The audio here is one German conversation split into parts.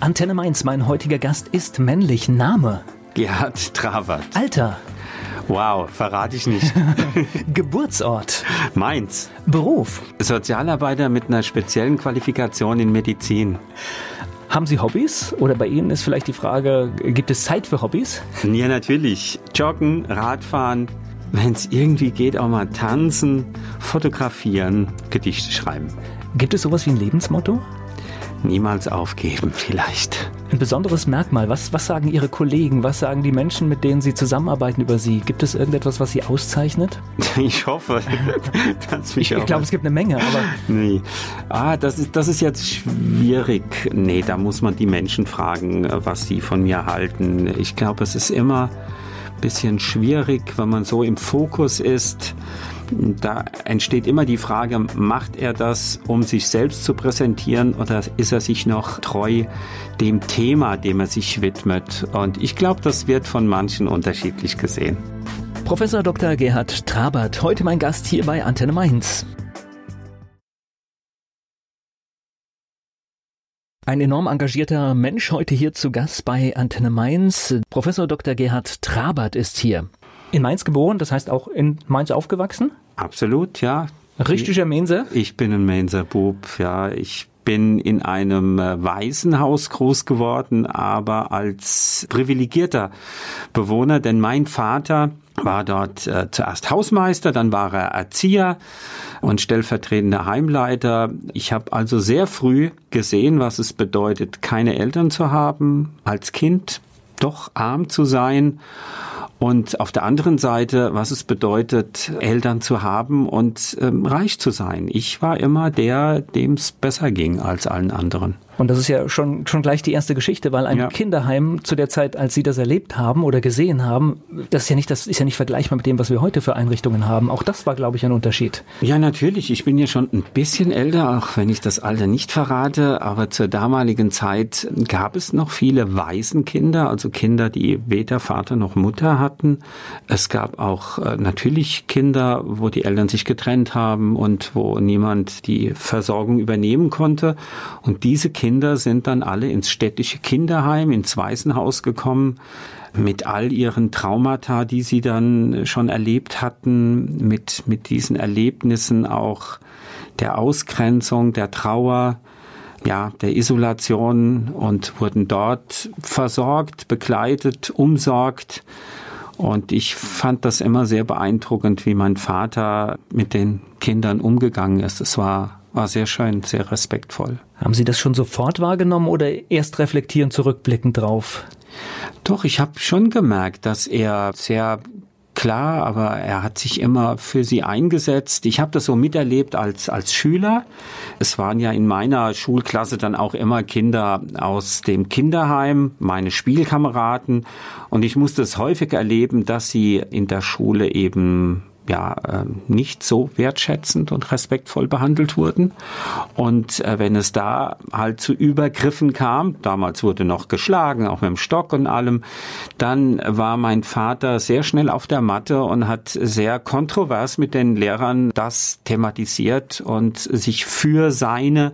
Antenne Mainz, mein heutiger Gast ist männlich. Name? Gerhard Travat. Alter? Wow, verrate ich nicht. Geburtsort? Mainz. Beruf? Sozialarbeiter mit einer speziellen Qualifikation in Medizin. Haben Sie Hobbys? Oder bei Ihnen ist vielleicht die Frage, gibt es Zeit für Hobbys? Ja, natürlich. Joggen, Radfahren, wenn es irgendwie geht, auch mal tanzen, fotografieren, Gedichte schreiben. Gibt es sowas wie ein Lebensmotto? Niemals aufgeben, vielleicht. Ein besonderes Merkmal. Was, was sagen Ihre Kollegen? Was sagen die Menschen, mit denen Sie zusammenarbeiten über Sie? Gibt es irgendetwas, was Sie auszeichnet? Ich hoffe, dass mich Ich, ich glaube, es gibt eine Menge, aber. Nee. Ah, das ist, das ist jetzt schwierig. Nee, da muss man die Menschen fragen, was sie von mir halten. Ich glaube, es ist immer ein bisschen schwierig, wenn man so im Fokus ist da entsteht immer die Frage, macht er das, um sich selbst zu präsentieren oder ist er sich noch treu dem Thema, dem er sich widmet? Und ich glaube, das wird von manchen unterschiedlich gesehen. Professor Dr. Gerhard Trabert, heute mein Gast hier bei Antenne Mainz. Ein enorm engagierter Mensch heute hier zu Gast bei Antenne Mainz. Professor Dr. Gerhard Trabert ist hier. In Mainz geboren, das heißt auch in Mainz aufgewachsen? Absolut, ja. Richtiger Mainzer? Ich bin ein Mainzer Bub, ja. Ich bin in einem äh, Waisenhaus groß geworden, aber als privilegierter Bewohner, denn mein Vater war dort äh, zuerst Hausmeister, dann war er Erzieher und stellvertretender Heimleiter. Ich habe also sehr früh gesehen, was es bedeutet, keine Eltern zu haben, als Kind doch arm zu sein und auf der anderen Seite, was es bedeutet, Eltern zu haben und ähm, reich zu sein. Ich war immer der, dem es besser ging als allen anderen. Und das ist ja schon, schon gleich die erste Geschichte, weil ein ja. Kinderheim zu der Zeit, als Sie das erlebt haben oder gesehen haben, das ist ja nicht, das ist ja nicht vergleichbar mit dem, was wir heute für Einrichtungen haben. Auch das war, glaube ich, ein Unterschied. Ja, natürlich. Ich bin ja schon ein bisschen älter, auch wenn ich das Alter nicht verrate. Aber zur damaligen Zeit gab es noch viele Waisenkinder, also Kinder, die weder Vater noch Mutter hatten. Es gab auch äh, natürlich Kinder, wo die Eltern sich getrennt haben und wo niemand die Versorgung übernehmen konnte. Und diese Kinder Kinder sind dann alle ins städtische Kinderheim, ins Waisenhaus gekommen, mit all ihren Traumata, die sie dann schon erlebt hatten, mit, mit diesen Erlebnissen auch der Ausgrenzung, der Trauer, ja, der Isolation und wurden dort versorgt, begleitet, umsorgt. Und ich fand das immer sehr beeindruckend, wie mein Vater mit den Kindern umgegangen ist. Es war war sehr schön, sehr respektvoll. Haben Sie das schon sofort wahrgenommen oder erst reflektieren, zurückblickend drauf? Doch, ich habe schon gemerkt, dass er sehr klar, aber er hat sich immer für sie eingesetzt. Ich habe das so miterlebt als, als Schüler. Es waren ja in meiner Schulklasse dann auch immer Kinder aus dem Kinderheim, meine Spielkameraden. Und ich musste es häufig erleben, dass sie in der Schule eben ja äh, nicht so wertschätzend und respektvoll behandelt wurden. Und äh, wenn es da halt zu Übergriffen kam, damals wurde noch geschlagen, auch mit dem Stock und allem, dann war mein Vater sehr schnell auf der Matte und hat sehr kontrovers mit den Lehrern das thematisiert und sich für seine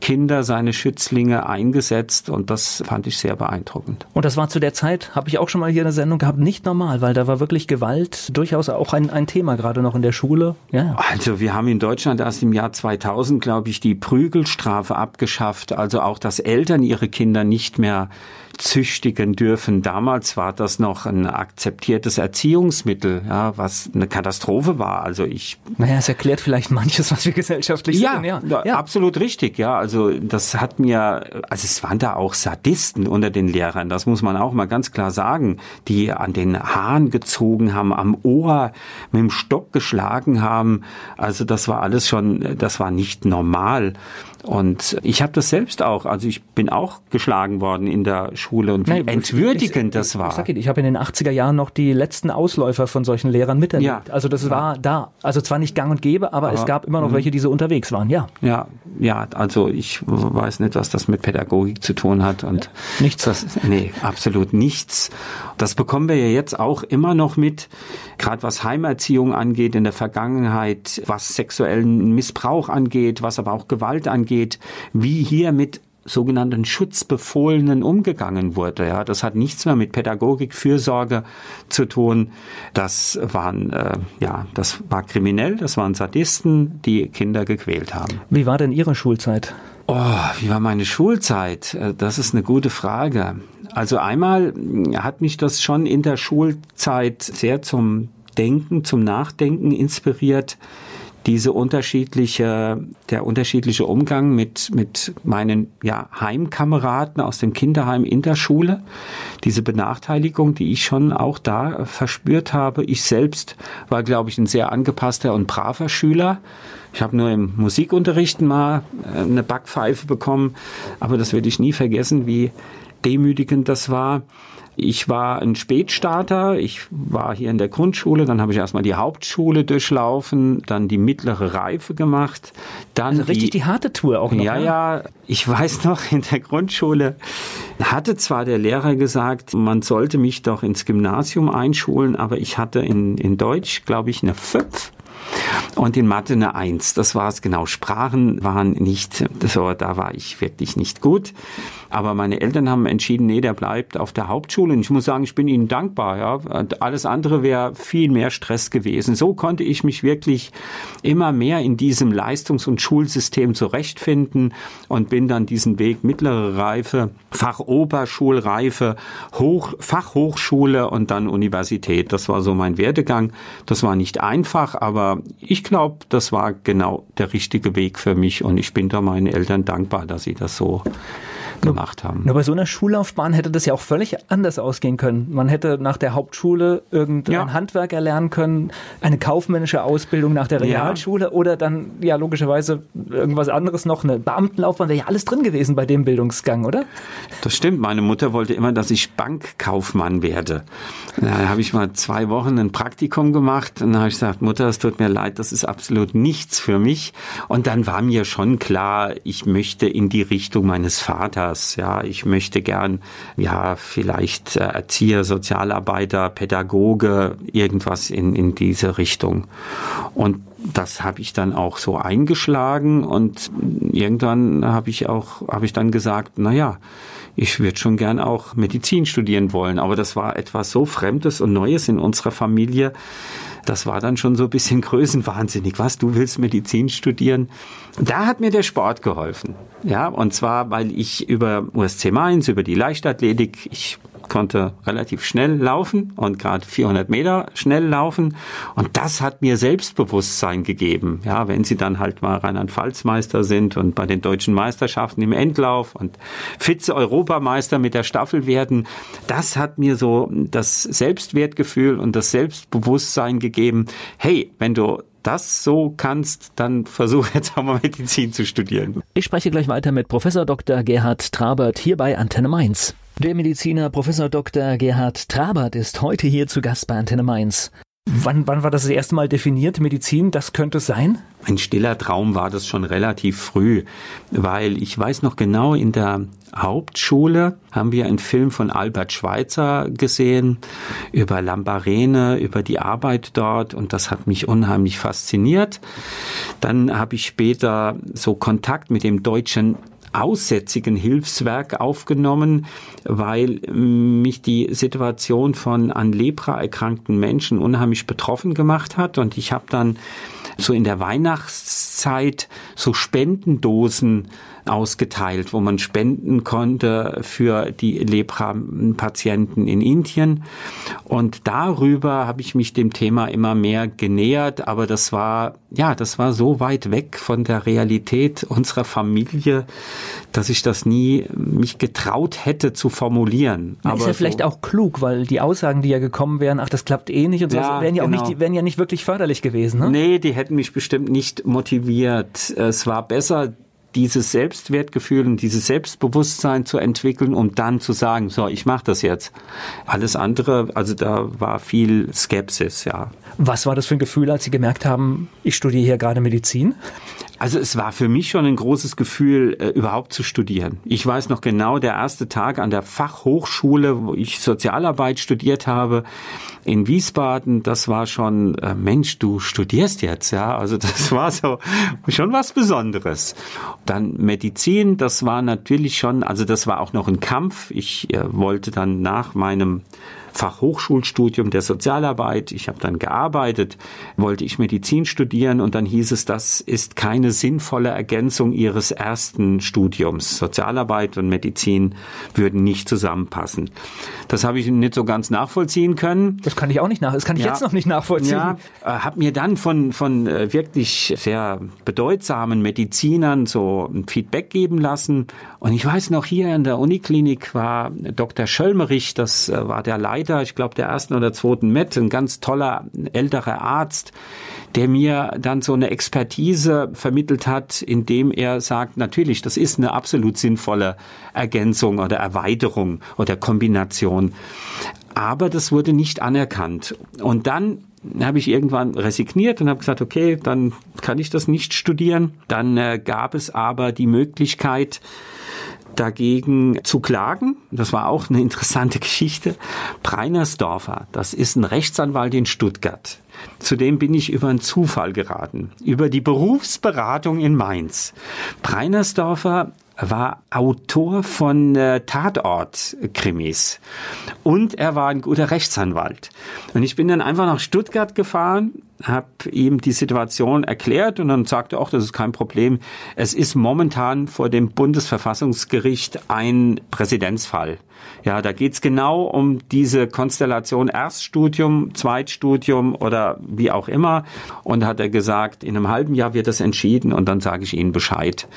Kinder, seine Schützlinge eingesetzt und das fand ich sehr beeindruckend. Und das war zu der Zeit, habe ich auch schon mal hier eine Sendung gehabt, nicht normal, weil da war wirklich Gewalt durchaus auch ein, ein Thema gerade noch in der Schule? Ja. Also wir haben in Deutschland erst im Jahr 2000, glaube ich, die Prügelstrafe abgeschafft. Also auch, dass Eltern ihre Kinder nicht mehr züchtigen dürfen. Damals war das noch ein akzeptiertes Erziehungsmittel, ja, was eine Katastrophe war. Also ich. Naja, es erklärt vielleicht manches, was wir gesellschaftlich ja, sehen. Ja, ja, absolut richtig. Ja, also das hat mir, also es waren da auch Sadisten unter den Lehrern. Das muss man auch mal ganz klar sagen, die an den Haaren gezogen haben, am Ohr mit dem Stock geschlagen haben. Also das war alles schon, das war nicht normal. Und ich habe das selbst auch, also ich bin auch geschlagen worden in der Schule und wie Nein, entwürdigend ich, das war. Ich, sag Ihnen, ich habe in den 80er Jahren noch die letzten Ausläufer von solchen Lehrern miterlebt. Ja. Also das ja. war da. Also zwar nicht gang und gäbe, aber, aber es gab immer noch mhm. welche, die so unterwegs waren, ja. Ja, ja, also ich weiß nicht, was das mit Pädagogik zu tun hat und nichts. Das, nee, absolut nichts. Das bekommen wir ja jetzt auch immer noch mit, gerade was Heimerziehung angeht in der Vergangenheit, was sexuellen Missbrauch angeht, was aber auch Gewalt angeht, wie hier mit sogenannten Schutzbefohlenen umgegangen wurde. Ja, das hat nichts mehr mit Pädagogik, Fürsorge zu tun. Das waren äh, ja, das war kriminell, das waren Sadisten, die Kinder gequält haben. Wie war denn Ihre Schulzeit? Oh, wie war meine Schulzeit? Äh, das ist eine gute Frage. Also einmal hat mich das schon in der Schulzeit sehr zum Denken, zum Nachdenken inspiriert diese unterschiedliche, der unterschiedliche Umgang mit, mit meinen ja, Heimkameraden aus dem Kinderheim in der Schule, diese Benachteiligung, die ich schon auch da verspürt habe. Ich selbst war, glaube ich, ein sehr angepasster und braver Schüler. Ich habe nur im Musikunterricht mal äh, eine Backpfeife bekommen, aber das werde ich nie vergessen, wie demütigend das war. Ich war ein Spätstarter. Ich war hier in der Grundschule, dann habe ich erstmal die Hauptschule durchlaufen, dann die mittlere Reife gemacht. Dann also richtig die, die harte Tour auch noch. Ja, ne? ja. Ich weiß noch, in der Grundschule hatte zwar der Lehrer gesagt, man sollte mich doch ins Gymnasium einschulen, aber ich hatte in, in Deutsch, glaube ich, eine 5 und in Mathe eine Eins. Das war es genau. Sprachen waren nicht, so, da war ich wirklich nicht gut. Aber meine Eltern haben entschieden, nee, der bleibt auf der Hauptschule. Und ich muss sagen, ich bin ihnen dankbar. Ja. Alles andere wäre viel mehr Stress gewesen. So konnte ich mich wirklich immer mehr in diesem Leistungs- und Schulsystem zurechtfinden und bin dann diesen Weg mittlere Reife, Fachoberschulreife, Hoch, Fachhochschule und dann Universität. Das war so mein Werdegang. Das war nicht einfach, aber ich glaube, das war genau der richtige Weg für mich und ich bin da meinen Eltern dankbar, dass sie das so gemacht haben. Nur bei so einer Schullaufbahn hätte das ja auch völlig anders ausgehen können. Man hätte nach der Hauptschule irgendein ja. Handwerk erlernen können, eine kaufmännische Ausbildung nach der Realschule ja. oder dann ja logischerweise irgendwas anderes noch, eine Beamtenlaufbahn, wäre ja alles drin gewesen bei dem Bildungsgang, oder? Das stimmt. Meine Mutter wollte immer, dass ich Bankkaufmann werde. Da habe ich mal zwei Wochen ein Praktikum gemacht und dann habe ich gesagt, Mutter, es tut mir leid, das ist absolut nichts für mich. Und dann war mir schon klar, ich möchte in die Richtung meines Vaters anders. Ja, ich möchte gern, ja, vielleicht äh, Erzieher, Sozialarbeiter, Pädagoge, irgendwas in, in diese Richtung. Und das habe ich dann auch so eingeschlagen und irgendwann habe ich auch, habe ich dann gesagt, na ja, ich würde schon gern auch Medizin studieren wollen. Aber das war etwas so Fremdes und Neues in unserer Familie. Das war dann schon so ein bisschen größenwahnsinnig. Was, du willst Medizin studieren? Da hat mir der Sport geholfen. Ja, und zwar, weil ich über USC Mainz, über die Leichtathletik, ich konnte relativ schnell laufen und gerade 400 Meter schnell laufen. Und das hat mir Selbstbewusstsein gegeben. Ja, wenn Sie dann halt mal Rheinland-Pfalz-Meister sind und bei den deutschen Meisterschaften im Endlauf und Vize-Europameister mit der Staffel werden, das hat mir so das Selbstwertgefühl und das Selbstbewusstsein gegeben. Hey, wenn du das so kannst, dann versuch jetzt auch mal Medizin zu studieren. Ich spreche gleich weiter mit Professor Dr. Gerhard Trabert hier bei Antenne Mainz. Der Mediziner Professor Dr. Gerhard Trabert ist heute hier zu Gast bei Antenne Mainz. Wann, wann war das das erste Mal definiert, Medizin? Das könnte es sein? Ein stiller Traum war das schon relativ früh, weil ich weiß noch genau, in der Hauptschule haben wir einen Film von Albert Schweitzer gesehen über Lambarene, über die Arbeit dort und das hat mich unheimlich fasziniert. Dann habe ich später so Kontakt mit dem deutschen aussätzigen Hilfswerk aufgenommen, weil mich die Situation von an Lepra erkrankten Menschen unheimlich betroffen gemacht hat. Und ich habe dann so in der Weihnachtszeit so Spendendosen ausgeteilt, wo man spenden konnte für die Lepra-Patienten in Indien. Und darüber habe ich mich dem Thema immer mehr genähert, aber das war, ja, das war so weit weg von der Realität unserer Familie, dass ich das nie mich getraut hätte zu formulieren. aber ist ja vielleicht auch klug, weil die Aussagen, die ja gekommen wären, ach, das klappt eh nicht und so, ja, wären ja genau. auch nicht, wären ja nicht wirklich förderlich gewesen. Ne? Nee, die hätten mich bestimmt nicht motiviert. Es war besser, dieses Selbstwertgefühl und dieses Selbstbewusstsein zu entwickeln, um dann zu sagen, so, ich mache das jetzt. Alles andere, also da war viel Skepsis, ja. Was war das für ein Gefühl, als Sie gemerkt haben, ich studiere hier gerade Medizin? Also es war für mich schon ein großes Gefühl, äh, überhaupt zu studieren. Ich weiß noch genau, der erste Tag an der Fachhochschule, wo ich Sozialarbeit studiert habe, in Wiesbaden, das war schon, äh, Mensch, du studierst jetzt, ja. Also das war so schon was Besonderes. Dann Medizin, das war natürlich schon, also das war auch noch ein Kampf. Ich äh, wollte dann nach meinem Fachhochschulstudium der Sozialarbeit. Ich habe dann gearbeitet, wollte ich Medizin studieren und dann hieß es, das ist keine sinnvolle Ergänzung Ihres ersten Studiums. Sozialarbeit und Medizin würden nicht zusammenpassen. Das habe ich nicht so ganz nachvollziehen können. Das kann ich auch nicht nach. Das kann ich ja, jetzt noch nicht nachvollziehen. Ja, äh, habe mir dann von von äh, wirklich sehr bedeutsamen Medizinern so ein Feedback geben lassen. Und ich weiß noch hier in der Uniklinik war Dr. Schölmerich, das äh, war der Leiter Leiter, ich glaube der ersten oder zweiten Met, ein ganz toller älterer Arzt, der mir dann so eine Expertise vermittelt hat, indem er sagt, natürlich, das ist eine absolut sinnvolle Ergänzung oder Erweiterung oder Kombination. Aber das wurde nicht anerkannt. Und dann habe ich irgendwann resigniert und habe gesagt, okay, dann kann ich das nicht studieren. Dann äh, gab es aber die Möglichkeit, dagegen zu klagen. Das war auch eine interessante Geschichte. Breinersdorfer, das ist ein Rechtsanwalt in Stuttgart. Zudem bin ich über einen Zufall geraten, über die Berufsberatung in Mainz. Breinersdorfer war Autor von äh, Tatort-Krimis und er war ein guter Rechtsanwalt. Und ich bin dann einfach nach Stuttgart gefahren, habe ihm die Situation erklärt und dann sagte auch, das ist kein Problem. Es ist momentan vor dem Bundesverfassungsgericht ein Präzedenzfall. Ja, da geht's genau um diese Konstellation Erststudium, Zweitstudium oder wie auch immer. Und hat er gesagt, in einem halben Jahr wird das entschieden und dann sage ich Ihnen Bescheid.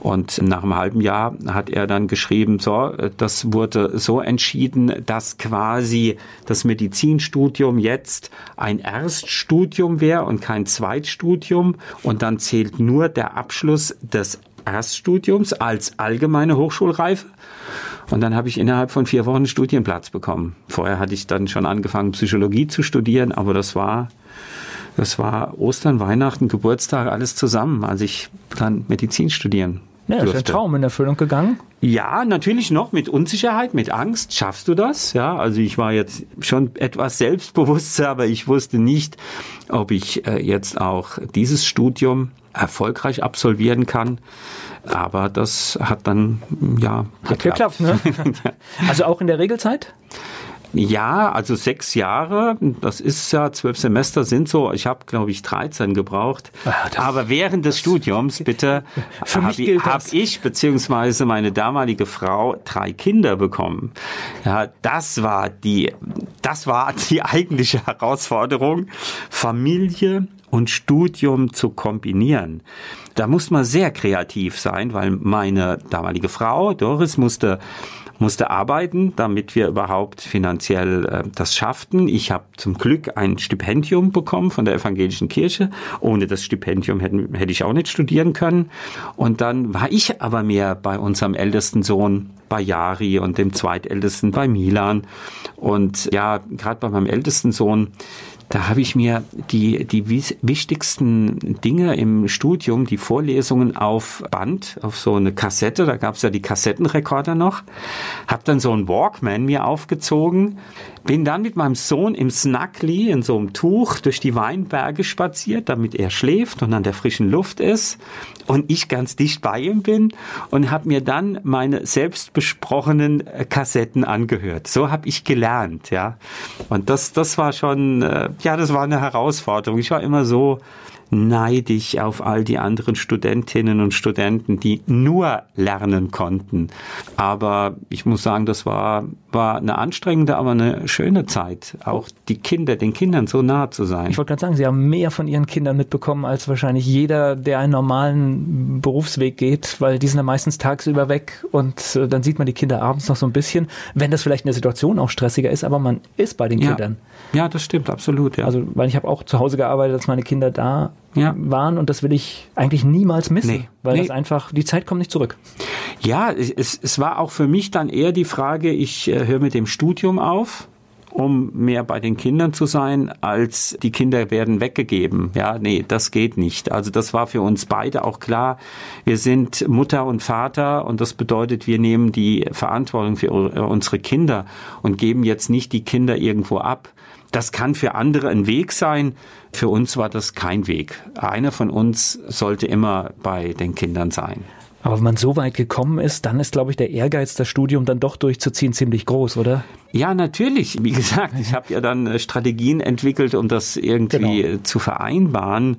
Und nach einem halben Jahr hat er dann geschrieben, so, das wurde so entschieden, dass quasi das Medizinstudium jetzt ein Erststudium wäre und kein Zweitstudium. Und dann zählt nur der Abschluss des Erststudiums als allgemeine Hochschulreife. Und dann habe ich innerhalb von vier Wochen einen Studienplatz bekommen. Vorher hatte ich dann schon angefangen, Psychologie zu studieren, aber das war, das war Ostern, Weihnachten, Geburtstag, alles zusammen, als ich dann Medizin studieren ja, ist ein Traum in Erfüllung gegangen. Ja, natürlich noch mit Unsicherheit, mit Angst. Schaffst du das? Ja, also ich war jetzt schon etwas selbstbewusster, aber ich wusste nicht, ob ich äh, jetzt auch dieses Studium erfolgreich absolvieren kann. Aber das hat dann, ja, hat geklappt. ne? Also auch in der Regelzeit? Ja, also sechs Jahre, das ist ja, zwölf Semester sind so, ich habe, glaube ich, 13 gebraucht. Ja, Aber während des Studiums, bitte, habe ich, hab ich beziehungsweise meine damalige Frau drei Kinder bekommen. Ja, das war die, das war die eigentliche Herausforderung, Familie und Studium zu kombinieren. Da muss man sehr kreativ sein, weil meine damalige Frau, Doris, musste musste arbeiten, damit wir überhaupt finanziell äh, das schafften. Ich habe zum Glück ein Stipendium bekommen von der evangelischen Kirche. Ohne das Stipendium hätten, hätte ich auch nicht studieren können. Und dann war ich aber mehr bei unserem ältesten Sohn bei Jari und dem zweitältesten bei Milan. Und ja, gerade bei meinem ältesten Sohn, da habe ich mir die, die wichtigsten Dinge im Studium, die Vorlesungen auf Band, auf so eine Kassette, da gab es ja die Kassettenrekorder noch, habe dann so einen Walkman mir aufgezogen, bin dann mit meinem Sohn im Snackli in so einem Tuch durch die Weinberge spaziert, damit er schläft und an der frischen Luft ist und ich ganz dicht bei ihm bin und habe mir dann meine selbst besprochenen äh, Kassetten angehört. So habe ich gelernt, ja. Und das, das war schon, äh, ja, das war eine Herausforderung. Ich war immer so neidisch auf all die anderen Studentinnen und Studenten, die nur lernen konnten. Aber ich muss sagen, das war, war eine anstrengende, aber eine schöne Zeit. Auch die Kinder, den Kindern so nah zu sein. Ich wollte gerade sagen, Sie haben mehr von Ihren Kindern mitbekommen als wahrscheinlich jeder, der einen normalen Berufsweg geht, weil die sind dann meistens tagsüber weg und äh, dann sieht man die Kinder abends noch so ein bisschen, wenn das vielleicht in der Situation auch stressiger ist, aber man ist bei den ja. Kindern. Ja, das stimmt, absolut. Ja. Also, weil ich habe auch zu Hause gearbeitet, als meine Kinder da ja. waren und das will ich eigentlich niemals missen, nee. weil nee. das einfach, die Zeit kommt nicht zurück. Ja, es, es war auch für mich dann eher die Frage, ich äh, höre mit dem Studium auf um mehr bei den Kindern zu sein, als die Kinder werden weggegeben. Ja, nee, das geht nicht. Also das war für uns beide auch klar. Wir sind Mutter und Vater und das bedeutet, wir nehmen die Verantwortung für unsere Kinder und geben jetzt nicht die Kinder irgendwo ab. Das kann für andere ein Weg sein. Für uns war das kein Weg. Einer von uns sollte immer bei den Kindern sein. Aber wenn man so weit gekommen ist, dann ist, glaube ich, der Ehrgeiz, das Studium dann doch durchzuziehen, ziemlich groß, oder? Ja, natürlich. Wie gesagt, ich habe ja dann äh, Strategien entwickelt, um das irgendwie genau. zu vereinbaren.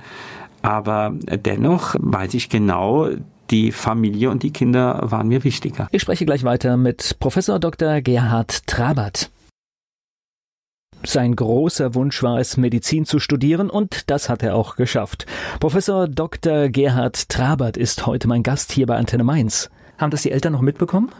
Aber dennoch weiß ich genau, die Familie und die Kinder waren mir wichtiger. Ich spreche gleich weiter mit Professor Dr. Gerhard Trabert. Sein großer Wunsch war es, Medizin zu studieren und das hat er auch geschafft. Professor Dr. Gerhard Trabert ist heute mein Gast hier bei Antenne Mainz. Haben das die Eltern noch mitbekommen?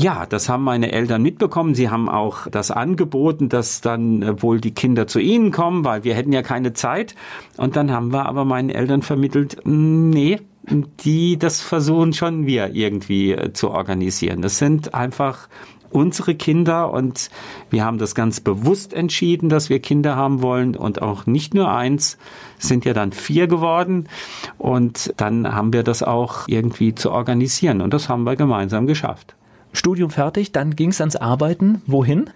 Ja, das haben meine Eltern mitbekommen. Sie haben auch das angeboten, dass dann äh, wohl die Kinder zu ihnen kommen, weil wir hätten ja keine Zeit. Und dann haben wir aber meinen Eltern vermittelt, hm, nee, die, das versuchen schon wir irgendwie äh, zu organisieren. Das sind einfach unsere Kinder und wir haben das ganz bewusst entschieden, dass wir Kinder haben wollen und auch nicht nur eins, sind ja dann vier geworden und dann haben wir das auch irgendwie zu organisieren und das haben wir gemeinsam geschafft. Studium fertig, dann ging es ans Arbeiten. Wohin?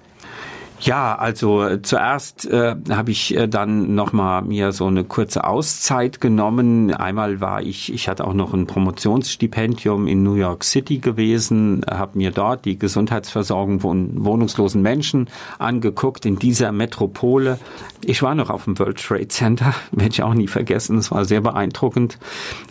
Ja, also äh, zuerst äh, habe ich äh, dann noch mal mir so eine kurze Auszeit genommen. Einmal war ich, ich hatte auch noch ein Promotionsstipendium in New York City gewesen, habe mir dort die Gesundheitsversorgung von wohnungslosen Menschen angeguckt in dieser Metropole. Ich war noch auf dem World Trade Center, werde ich auch nie vergessen. Es war sehr beeindruckend,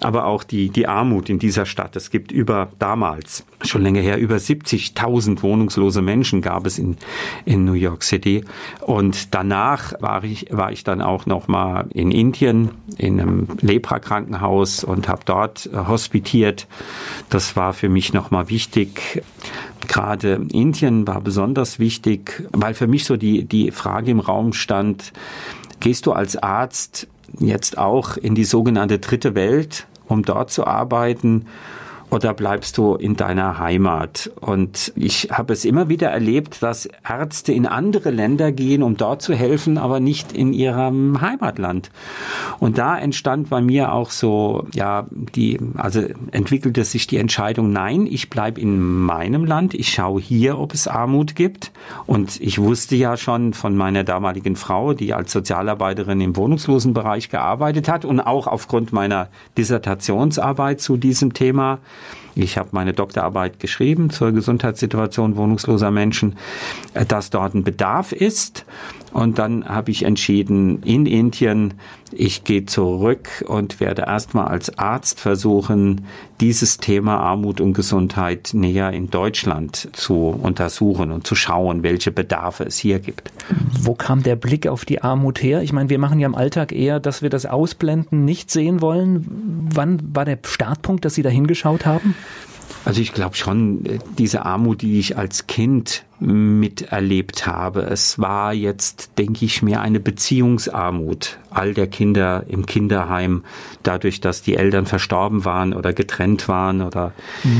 aber auch die die Armut in dieser Stadt. Es gibt über damals schon länger her über 70.000 wohnungslose Menschen gab es in in New York York City. Und danach war ich, war ich dann auch noch mal in Indien in einem Lepra-Krankenhaus und habe dort äh, hospitiert. Das war für mich noch mal wichtig. Gerade Indien war besonders wichtig, weil für mich so die, die Frage im Raum stand, gehst du als Arzt jetzt auch in die sogenannte dritte Welt, um dort zu arbeiten? Oder bleibst du in deiner Heimat? Und ich habe es immer wieder erlebt, dass Ärzte in andere Länder gehen, um dort zu helfen, aber nicht in ihrem Heimatland. Und da entstand bei mir auch so, ja, die, also entwickelte sich die Entscheidung, nein, ich bleibe in meinem Land, ich schaue hier, ob es Armut gibt. Und ich wusste ja schon von meiner damaligen Frau, die als Sozialarbeiterin im Wohnungslosenbereich gearbeitet hat und auch aufgrund meiner Dissertationsarbeit zu diesem Thema, ich habe meine Doktorarbeit geschrieben zur Gesundheitssituation wohnungsloser Menschen, dass dort ein Bedarf ist. Und dann habe ich entschieden, in Indien, ich gehe zurück und werde erstmal als Arzt versuchen, dieses Thema Armut und Gesundheit näher in Deutschland zu untersuchen und zu schauen, welche Bedarfe es hier gibt. Wo kam der Blick auf die Armut her? Ich meine, wir machen ja im Alltag eher, dass wir das ausblenden, nicht sehen wollen. Wann war der Startpunkt, dass Sie da hingeschaut haben? Also ich glaube schon, äh, diese Armut, die ich als Kind miterlebt habe. Es war jetzt, denke ich mir, eine Beziehungsarmut all der Kinder im Kinderheim, dadurch, dass die Eltern verstorben waren oder getrennt waren oder.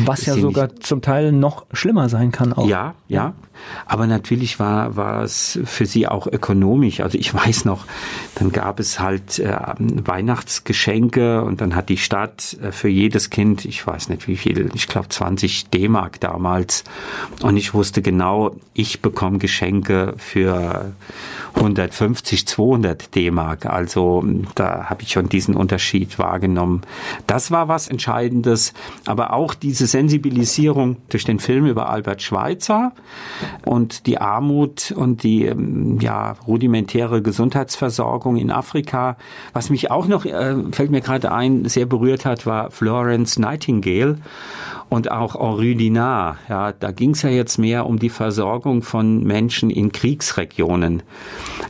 Was ja sogar zum Teil noch schlimmer sein kann auch. Ja, ja. Aber natürlich war, war es für sie auch ökonomisch. Also ich weiß noch, dann gab es halt äh, Weihnachtsgeschenke und dann hat die Stadt äh, für jedes Kind, ich weiß nicht wie viel, ich glaube 20 D-Mark damals. Und ich wusste genau, ich bekomme Geschenke für 150, 200 D-Mark. Also da habe ich schon diesen Unterschied wahrgenommen. Das war was Entscheidendes, aber auch diese Sensibilisierung durch den Film über Albert Schweitzer und die Armut und die ähm, ja rudimentäre Gesundheitsversorgung in Afrika. Was mich auch noch äh, fällt mir gerade ein, sehr berührt hat, war Florence Nightingale und auch Henri Dinard. Ja, da ging es ja jetzt mehr um die Versorgung von Menschen in Kriegsregionen,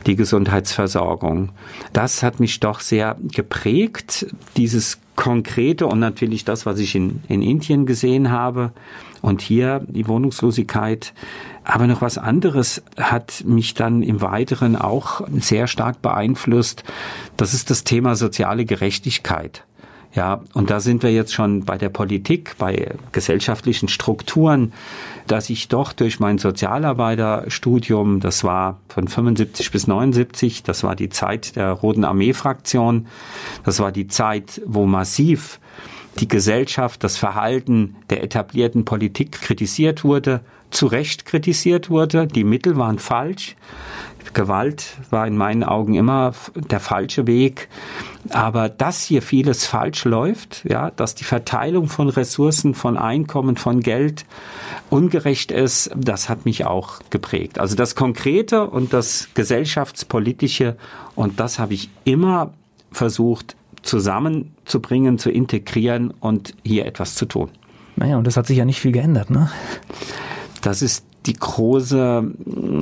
die Gesundheitsversorgung. Das hat mich doch sehr geprägt, dieses Konkrete und natürlich das, was ich in, in Indien gesehen habe. Und hier die Wohnungslosigkeit. Aber noch was anderes hat mich dann im Weiteren auch sehr stark beeinflusst. Das ist das Thema soziale Gerechtigkeit. Ja, und da sind wir jetzt schon bei der Politik, bei gesellschaftlichen Strukturen, dass ich doch durch mein Sozialarbeiterstudium, das war von 75 bis 79, das war die Zeit der Roten Armee-Fraktion, das war die Zeit, wo massiv die Gesellschaft, das Verhalten der etablierten Politik kritisiert wurde, zu Recht kritisiert wurde. Die Mittel waren falsch. Gewalt war in meinen Augen immer der falsche Weg. Aber dass hier vieles falsch läuft, ja, dass die Verteilung von Ressourcen, von Einkommen, von Geld ungerecht ist, das hat mich auch geprägt. Also das Konkrete und das Gesellschaftspolitische und das habe ich immer versucht zusammenzubringen, zu integrieren und hier etwas zu tun. Naja, und das hat sich ja nicht viel geändert, ne? Das ist die große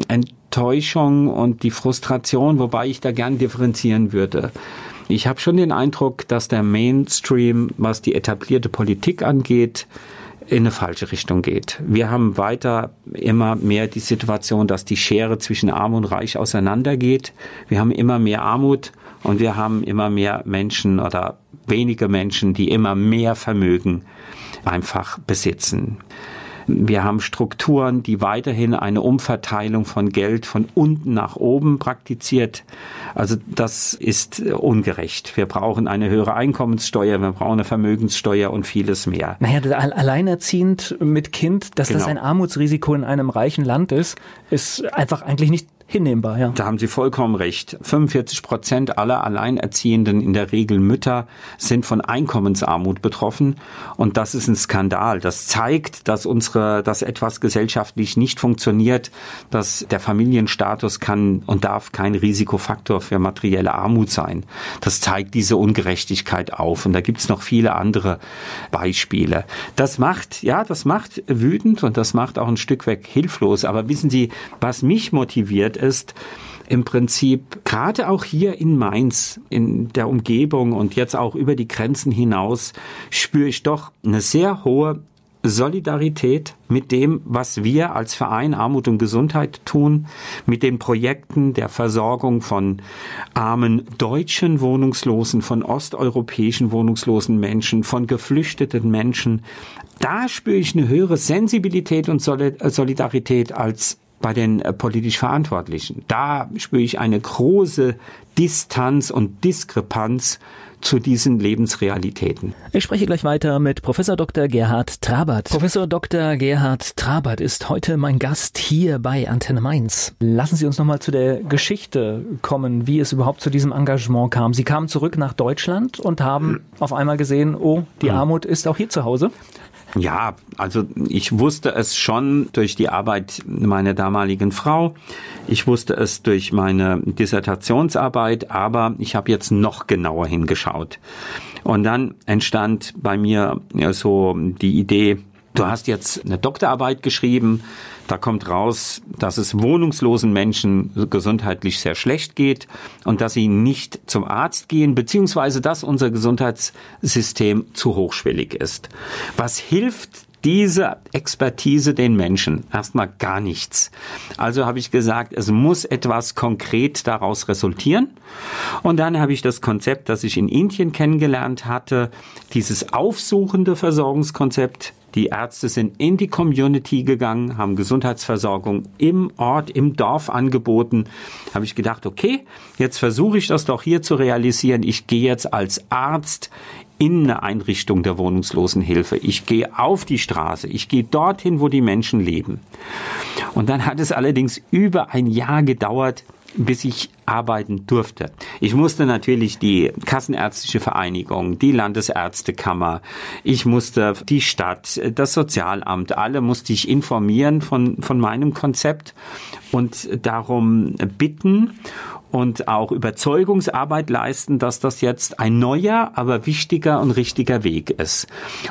Enttäuschung und die Frustration, wobei ich da gern differenzieren würde. Ich habe schon den Eindruck, dass der Mainstream, was die etablierte Politik angeht, in eine falsche Richtung geht. Wir haben weiter immer mehr die Situation, dass die Schere zwischen Arm und Reich auseinandergeht. Wir haben immer mehr Armut und wir haben immer mehr Menschen oder wenige Menschen, die immer mehr Vermögen einfach besitzen. Wir haben Strukturen, die weiterhin eine Umverteilung von Geld von unten nach oben praktiziert. Also das ist ungerecht. Wir brauchen eine höhere Einkommenssteuer, wir brauchen eine Vermögenssteuer und vieles mehr. Naja, alleinerziehend mit Kind, dass genau. das ein Armutsrisiko in einem reichen Land ist, ist einfach eigentlich nicht hinnehmbar, ja. Da haben Sie vollkommen recht. 45 Prozent aller Alleinerziehenden, in der Regel Mütter, sind von Einkommensarmut betroffen. Und das ist ein Skandal. Das zeigt, dass unsere, dass etwas gesellschaftlich nicht funktioniert, dass der Familienstatus kann und darf kein Risikofaktor für materielle Armut sein. Das zeigt diese Ungerechtigkeit auf. Und da gibt's noch viele andere Beispiele. Das macht, ja, das macht wütend und das macht auch ein Stück weg hilflos. Aber wissen Sie, was mich motiviert, ist, im Prinzip gerade auch hier in Mainz, in der Umgebung und jetzt auch über die Grenzen hinaus, spüre ich doch eine sehr hohe Solidarität mit dem, was wir als Verein Armut und Gesundheit tun, mit den Projekten der Versorgung von armen deutschen Wohnungslosen, von osteuropäischen wohnungslosen Menschen, von geflüchteten Menschen. Da spüre ich eine höhere Sensibilität und Solidarität als bei den äh, politisch Verantwortlichen. Da spüre ich eine große Distanz und Diskrepanz zu diesen Lebensrealitäten. Ich spreche gleich weiter mit Professor Dr. Gerhard Trabert. Professor Dr. Gerhard Trabert ist heute mein Gast hier bei Antenne Mainz. Lassen Sie uns nochmal zu der Geschichte kommen, wie es überhaupt zu diesem Engagement kam. Sie kamen zurück nach Deutschland und haben auf einmal gesehen, oh, die. Armut ist auch hier zu Hause. Ja, also ich wusste es schon durch die Arbeit meiner damaligen Frau. Ich wusste es durch meine Dissertationsarbeit, aber ich habe jetzt noch genauer hingeschaut. Und dann entstand bei mir so die Idee, du hast jetzt eine Doktorarbeit geschrieben, da kommt raus, dass es wohnungslosen Menschen gesundheitlich sehr schlecht geht und dass sie nicht zum Arzt gehen, beziehungsweise dass unser Gesundheitssystem zu hochschwellig ist. Was hilft diese Expertise den Menschen erstmal gar nichts. Also habe ich gesagt, es muss etwas konkret daraus resultieren. Und dann habe ich das Konzept, das ich in Indien kennengelernt hatte, dieses aufsuchende Versorgungskonzept die Ärzte sind in die Community gegangen, haben Gesundheitsversorgung im Ort, im Dorf angeboten. Habe ich gedacht, okay, jetzt versuche ich das doch hier zu realisieren. Ich gehe jetzt als Arzt in eine Einrichtung der Wohnungslosenhilfe. Ich gehe auf die Straße. Ich gehe dorthin, wo die Menschen leben. Und dann hat es allerdings über ein Jahr gedauert, bis ich arbeiten durfte. Ich musste natürlich die Kassenärztliche Vereinigung, die Landesärztekammer, ich musste die Stadt, das Sozialamt, alle musste ich informieren von, von meinem Konzept und darum bitten und auch Überzeugungsarbeit leisten, dass das jetzt ein neuer, aber wichtiger und richtiger Weg ist.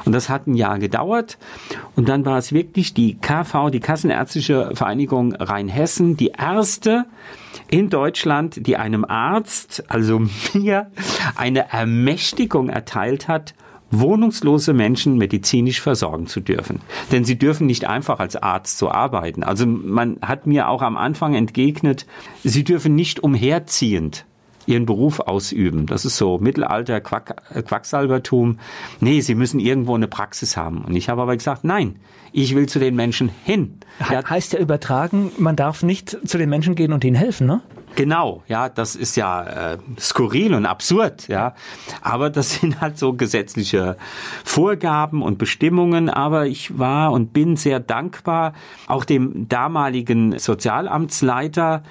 Und das hat ein Jahr gedauert. Und dann war es wirklich die KV, die Kassenärztliche Vereinigung Rheinhessen, die erste, in Deutschland, die einem Arzt, also mir, eine Ermächtigung erteilt hat, wohnungslose Menschen medizinisch versorgen zu dürfen. Denn sie dürfen nicht einfach als Arzt so arbeiten. Also man hat mir auch am Anfang entgegnet, sie dürfen nicht umherziehend ihren Beruf ausüben. Das ist so Mittelalter Quack, äh, Quacksalbertum. Nee, sie müssen irgendwo eine Praxis haben. Und ich habe aber gesagt, nein, ich will zu den Menschen hin. He heißt ja übertragen, man darf nicht zu den Menschen gehen und ihnen helfen, ne? Genau, ja, das ist ja äh, skurril und absurd, ja. Aber das sind halt so gesetzliche Vorgaben und Bestimmungen. Aber ich war und bin sehr dankbar auch dem damaligen Sozialamtsleiter,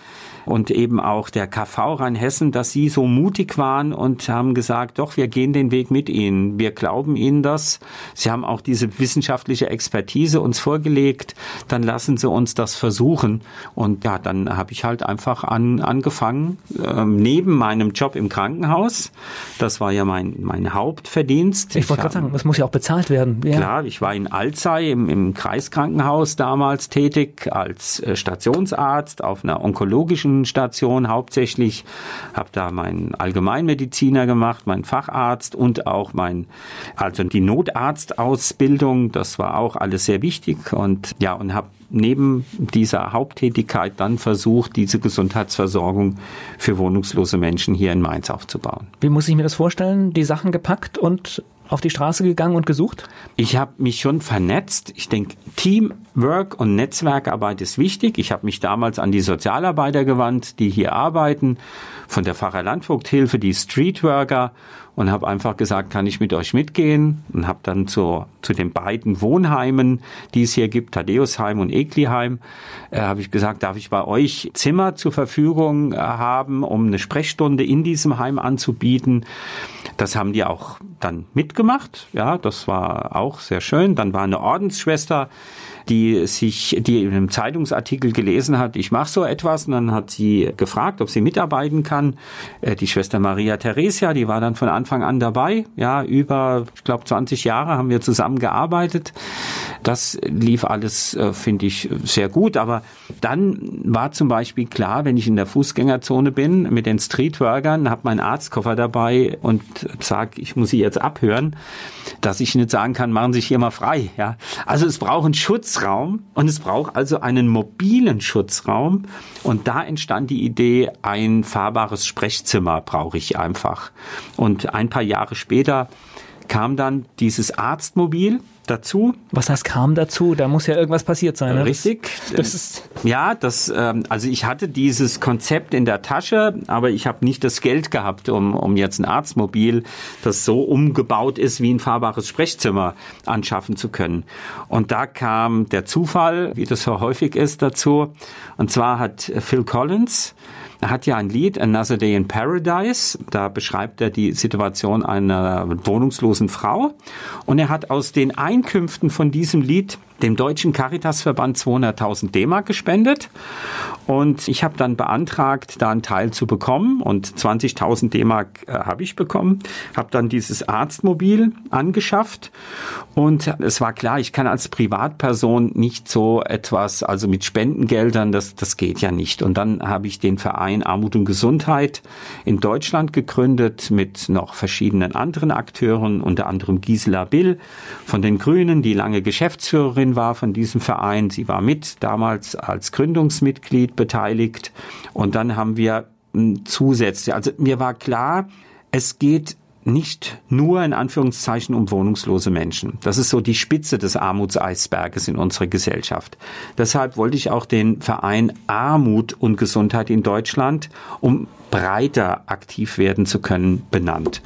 und eben auch der KV Rheinhessen, dass sie so mutig waren und haben gesagt, doch, wir gehen den Weg mit Ihnen. Wir glauben Ihnen das. Sie haben auch diese wissenschaftliche Expertise uns vorgelegt. Dann lassen Sie uns das versuchen. Und ja, dann habe ich halt einfach an, angefangen, äh, neben meinem Job im Krankenhaus. Das war ja mein, mein Hauptverdienst. Ich wollte gerade sagen, das muss ja auch bezahlt werden. Ja. Klar, ich war in Alzey im, im Kreiskrankenhaus damals tätig als äh, Stationsarzt auf einer onkologischen Station hauptsächlich, habe da meinen Allgemeinmediziner gemacht, meinen Facharzt und auch mein, also die Notarztausbildung, das war auch alles sehr wichtig und ja, und habe neben dieser Haupttätigkeit dann versucht, diese Gesundheitsversorgung für wohnungslose Menschen hier in Mainz aufzubauen. Wie muss ich mir das vorstellen? Die Sachen gepackt und auf die Straße gegangen und gesucht? Ich habe mich schon vernetzt. Ich denke, Teamwork und Netzwerkarbeit ist wichtig. Ich habe mich damals an die Sozialarbeiter gewandt, die hier arbeiten, von der Pfarrer Landvogthilfe, die Streetworker und habe einfach gesagt, kann ich mit euch mitgehen und habe dann zu, zu den beiden Wohnheimen, die es hier gibt, Thaddeusheim und Ekliheim, äh, habe ich gesagt, darf ich bei euch Zimmer zur Verfügung haben, um eine Sprechstunde in diesem Heim anzubieten. Das haben die auch dann mitgemacht. Ja, das war auch sehr schön. Dann war eine Ordensschwester, die sich, die in einem Zeitungsartikel gelesen hat, ich mache so etwas, und dann hat sie gefragt, ob sie mitarbeiten kann. Äh, die Schwester Maria Theresia, die war dann von Anfang an dabei. Ja, über, ich glaube, 20 Jahre haben wir zusammen gearbeitet. Das lief alles, äh, finde ich, sehr gut. Aber dann war zum Beispiel klar, wenn ich in der Fußgängerzone bin mit den Streetworkern, habe meinen Arztkoffer dabei und sage, ich muss sie jetzt abhören, dass ich nicht sagen kann, machen Sie sich hier mal frei. Ja, also es braucht einen Schutzraum und es braucht also einen mobilen Schutzraum. Und da entstand die Idee, ein fahrbares Sprechzimmer brauche ich einfach. Und ein paar Jahre später kam dann dieses Arztmobil dazu. Was heißt kam dazu? Da muss ja irgendwas passiert sein. Ne? Richtig. Das ist ja, das. Ähm, also ich hatte dieses Konzept in der Tasche, aber ich habe nicht das Geld gehabt, um, um jetzt ein Arztmobil, das so umgebaut ist wie ein fahrbares Sprechzimmer, anschaffen zu können. Und da kam der Zufall, wie das so häufig ist, dazu. Und zwar hat Phil Collins er hat ja ein Lied, Another Day in Paradise. Da beschreibt er die Situation einer wohnungslosen Frau. Und er hat aus den Einkünften von diesem Lied dem Deutschen Caritasverband 200.000 D-Mark gespendet. Und ich habe dann beantragt, da einen Teil zu bekommen. Und 20.000 D-Mark äh, habe ich bekommen, habe dann dieses Arztmobil angeschafft. Und es war klar, ich kann als Privatperson nicht so etwas, also mit Spendengeldern, das, das geht ja nicht. Und dann habe ich den Verein Armut und Gesundheit in Deutschland gegründet mit noch verschiedenen anderen Akteuren, unter anderem Gisela Bill von den Grünen, die lange Geschäftsführerin Gründerin war von diesem Verein. Sie war mit damals als Gründungsmitglied beteiligt. Und dann haben wir hm, zusätzlich, also mir war klar, es geht nicht nur in Anführungszeichen um wohnungslose Menschen. Das ist so die Spitze des Armutseisberges in unserer Gesellschaft. Deshalb wollte ich auch den Verein Armut und Gesundheit in Deutschland um breiter aktiv werden zu können, benannt.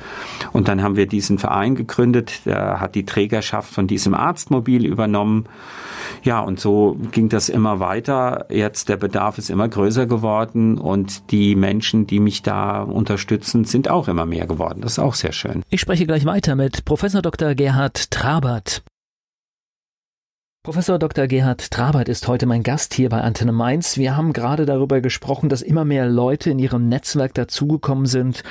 Und dann haben wir diesen Verein gegründet, der hat die Trägerschaft von diesem Arztmobil übernommen. Ja, und so ging das immer weiter. Jetzt der Bedarf ist immer größer geworden und die Menschen, die mich da unterstützen, sind auch immer mehr geworden. Das ist auch sehr schön. Ich spreche gleich weiter mit Professor Dr. Gerhard Trabert. Professor Dr. Gerhard Trabert ist heute mein Gast hier bei Antenne Mainz. Wir haben gerade darüber gesprochen, dass immer mehr Leute in ihrem Netzwerk dazugekommen sind,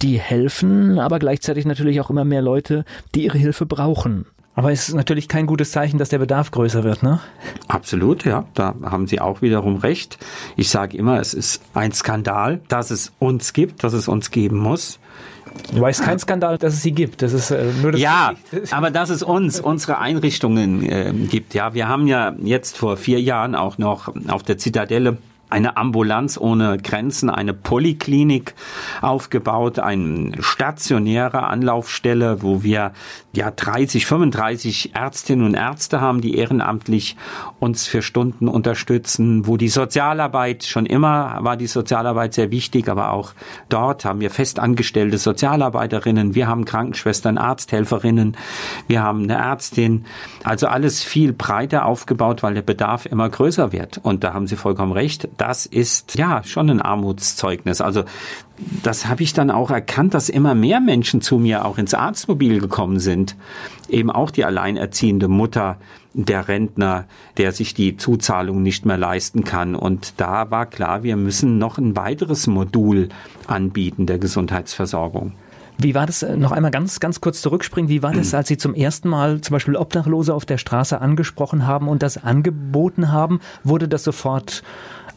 die helfen, aber gleichzeitig natürlich auch immer mehr Leute, die ihre Hilfe brauchen. Aber es ist natürlich kein gutes Zeichen, dass der Bedarf größer wird, ne? Absolut, ja. Da haben Sie auch wiederum recht. Ich sage immer, es ist ein Skandal, dass es uns gibt, dass es uns geben muss. Du weißt kein Skandal, dass es sie gibt. Das ist äh, nur das Ja, aber dass es uns, unsere Einrichtungen äh, gibt. Ja, wir haben ja jetzt vor vier Jahren auch noch auf der Zitadelle eine Ambulanz ohne Grenzen, eine Poliklinik aufgebaut, eine stationäre Anlaufstelle, wo wir ja 30, 35 Ärztinnen und Ärzte haben, die ehrenamtlich uns für Stunden unterstützen, wo die Sozialarbeit schon immer war die Sozialarbeit sehr wichtig, aber auch dort haben wir festangestellte Sozialarbeiterinnen, wir haben Krankenschwestern, Arzthelferinnen, wir haben eine Ärztin, also alles viel breiter aufgebaut, weil der Bedarf immer größer wird. Und da haben Sie vollkommen recht das ist ja schon ein Armutszeugnis. Also das habe ich dann auch erkannt, dass immer mehr Menschen zu mir auch ins Arztmobil gekommen sind. Eben auch die alleinerziehende Mutter, der Rentner, der sich die Zuzahlung nicht mehr leisten kann. Und da war klar, wir müssen noch ein weiteres Modul anbieten der Gesundheitsversorgung. Wie war das, äh, noch einmal ganz, ganz kurz zurückspringen, wie war das, als Sie zum ersten Mal zum Beispiel Obdachlose auf der Straße angesprochen haben und das angeboten haben? Wurde das sofort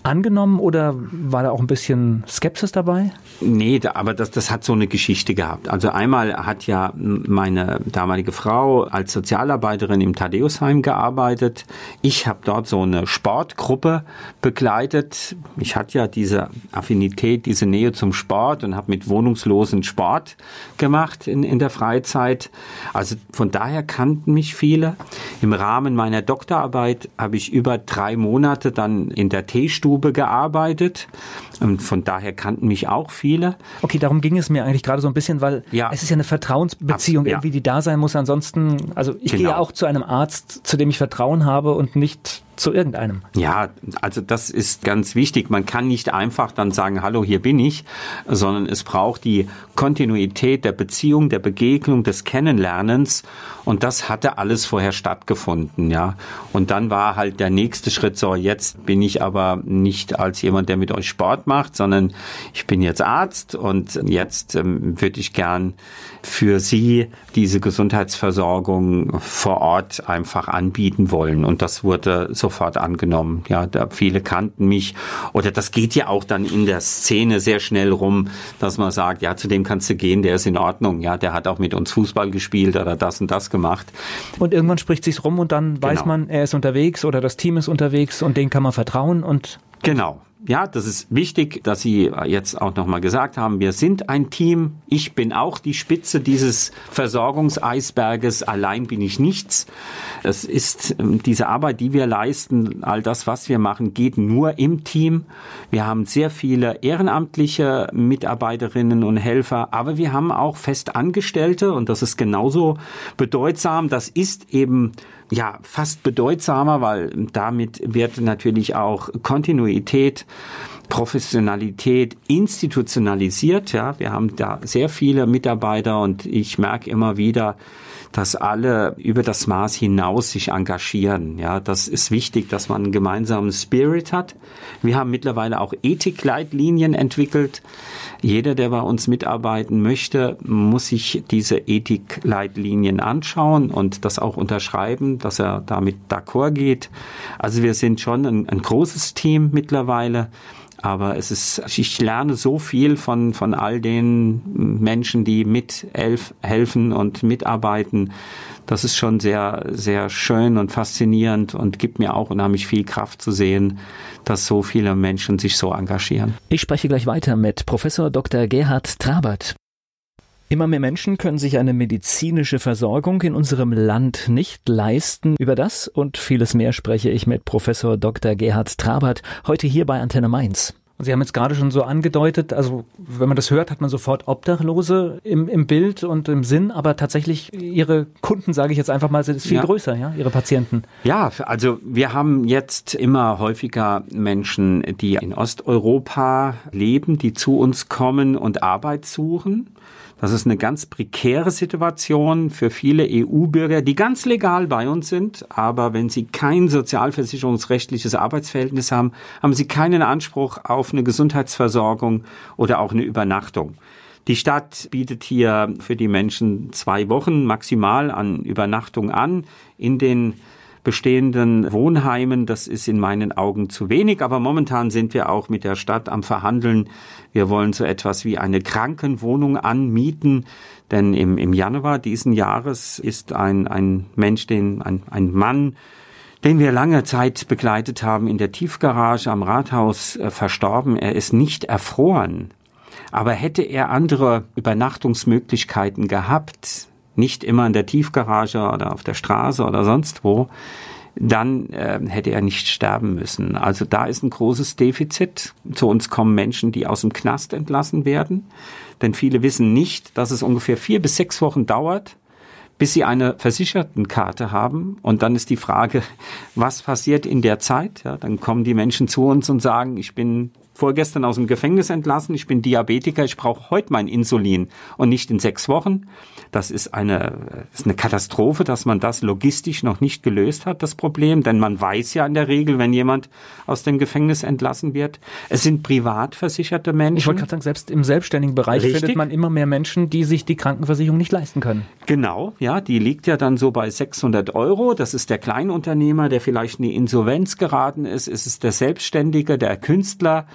angenommen oder war da auch ein bisschen Skepsis dabei? Nee, aber das, das hat so eine Geschichte gehabt. Also einmal hat ja meine damalige Frau als Sozialarbeiterin im Thaddeusheim gearbeitet. Ich habe dort so eine Sportgruppe begleitet. Ich hatte ja diese Affinität, diese Nähe zum Sport und habe mit Wohnungslosen Sport gemacht in, in der Freizeit. Also von daher kannten mich viele. Im Rahmen meiner Doktorarbeit habe ich über drei Monate dann in der Teestube Stube gearbeitet. Und von daher kannten mich auch viele. Okay, darum ging es mir eigentlich gerade so ein bisschen, weil ja. es ist ja eine Vertrauensbeziehung ja. irgendwie, die da sein muss. Ansonsten, also ich genau. gehe auch zu einem Arzt, zu dem ich Vertrauen habe und nicht zu irgendeinem. Ja, also das ist ganz wichtig. Man kann nicht einfach dann sagen, hallo, hier bin ich, sondern es braucht die Kontinuität der Beziehung, der Begegnung, des Kennenlernens. Und das hatte alles vorher stattgefunden, ja. Und dann war halt der nächste Schritt so, jetzt bin ich aber nicht als jemand, der mit euch Sport macht, sondern ich bin jetzt Arzt und jetzt ähm, würde ich gern für Sie diese Gesundheitsversorgung vor Ort einfach anbieten wollen. Und das wurde sofort angenommen. Ja, da viele kannten mich. Oder das geht ja auch dann in der Szene sehr schnell rum, dass man sagt, ja, zu dem kannst du gehen, der ist in Ordnung. Ja, der hat auch mit uns Fußball gespielt oder das und das gemacht. Und irgendwann spricht sich's rum und dann weiß genau. man, er ist unterwegs oder das Team ist unterwegs und den kann man vertrauen und Genau ja, das ist wichtig, dass Sie jetzt auch nochmal gesagt haben, wir sind ein Team. Ich bin auch die Spitze dieses Versorgungseisberges. Allein bin ich nichts. Es ist ähm, diese Arbeit, die wir leisten, all das, was wir machen, geht nur im Team. Wir haben sehr viele ehrenamtliche Mitarbeiterinnen und Helfer, aber wir haben auch Festangestellte und das ist genauso bedeutsam. Das ist eben ja fast bedeutsamer, weil damit wird natürlich auch Kontinuität Professionalität institutionalisiert. Ja, wir haben da sehr viele Mitarbeiter und ich merke immer wieder, dass alle über das Maß hinaus sich engagieren. Ja, das ist wichtig, dass man einen gemeinsamen Spirit hat. Wir haben mittlerweile auch Ethikleitlinien entwickelt. Jeder, der bei uns mitarbeiten möchte, muss sich diese Ethikleitlinien anschauen und das auch unterschreiben, dass er damit d'accord geht. Also wir sind schon ein, ein großes Team mittlerweile. Aber es ist, ich lerne so viel von, von all den Menschen, die mit helfen und mitarbeiten. Das ist schon sehr, sehr schön und faszinierend und gibt mir auch unheimlich viel Kraft zu sehen, dass so viele Menschen sich so engagieren. Ich spreche gleich weiter mit Professor Dr. Gerhard Trabert. Immer mehr Menschen können sich eine medizinische Versorgung in unserem Land nicht leisten. Über das und vieles mehr spreche ich mit Professor Dr. Gerhard Trabert heute hier bei Antenne Mainz. Sie haben jetzt gerade schon so angedeutet, also wenn man das hört, hat man sofort Obdachlose im, im Bild und im Sinn, aber tatsächlich Ihre Kunden, sage ich jetzt einfach mal, sind viel ja. größer, ja, Ihre Patienten. Ja, also wir haben jetzt immer häufiger Menschen, die in Osteuropa leben, die zu uns kommen und Arbeit suchen. Das ist eine ganz prekäre Situation für viele EU-Bürger, die ganz legal bei uns sind, aber wenn sie kein sozialversicherungsrechtliches Arbeitsverhältnis haben, haben sie keinen Anspruch auf eine Gesundheitsversorgung oder auch eine Übernachtung. Die Stadt bietet hier für die Menschen zwei Wochen maximal an Übernachtung an in den bestehenden Wohnheimen. Das ist in meinen Augen zu wenig, aber momentan sind wir auch mit der Stadt am Verhandeln. Wir wollen so etwas wie eine Krankenwohnung anmieten, denn im, im Januar diesen Jahres ist ein, ein Mensch, den, ein, ein Mann, den wir lange Zeit begleitet haben, in der Tiefgarage am Rathaus äh, verstorben. Er ist nicht erfroren. Aber hätte er andere Übernachtungsmöglichkeiten gehabt, nicht immer in der Tiefgarage oder auf der Straße oder sonst wo, dann äh, hätte er nicht sterben müssen. Also da ist ein großes Defizit. Zu uns kommen Menschen, die aus dem Knast entlassen werden. Denn viele wissen nicht, dass es ungefähr vier bis sechs Wochen dauert, bis sie eine Versichertenkarte haben. Und dann ist die Frage, was passiert in der Zeit? Ja, dann kommen die Menschen zu uns und sagen, ich bin vorgestern aus dem Gefängnis entlassen, ich bin Diabetiker, ich brauche heute mein Insulin und nicht in sechs Wochen. Das ist eine, ist eine Katastrophe, dass man das logistisch noch nicht gelöst hat, das Problem, denn man weiß ja in der Regel, wenn jemand aus dem Gefängnis entlassen wird. Es sind privat versicherte Menschen. Ich wollte gerade sagen, selbst im selbstständigen Bereich Richtig. findet man immer mehr Menschen, die sich die Krankenversicherung nicht leisten können. Genau, ja, die liegt ja dann so bei 600 Euro. Das ist der Kleinunternehmer, der vielleicht in die Insolvenz geraten ist. Es ist der Selbstständige, der Künstler.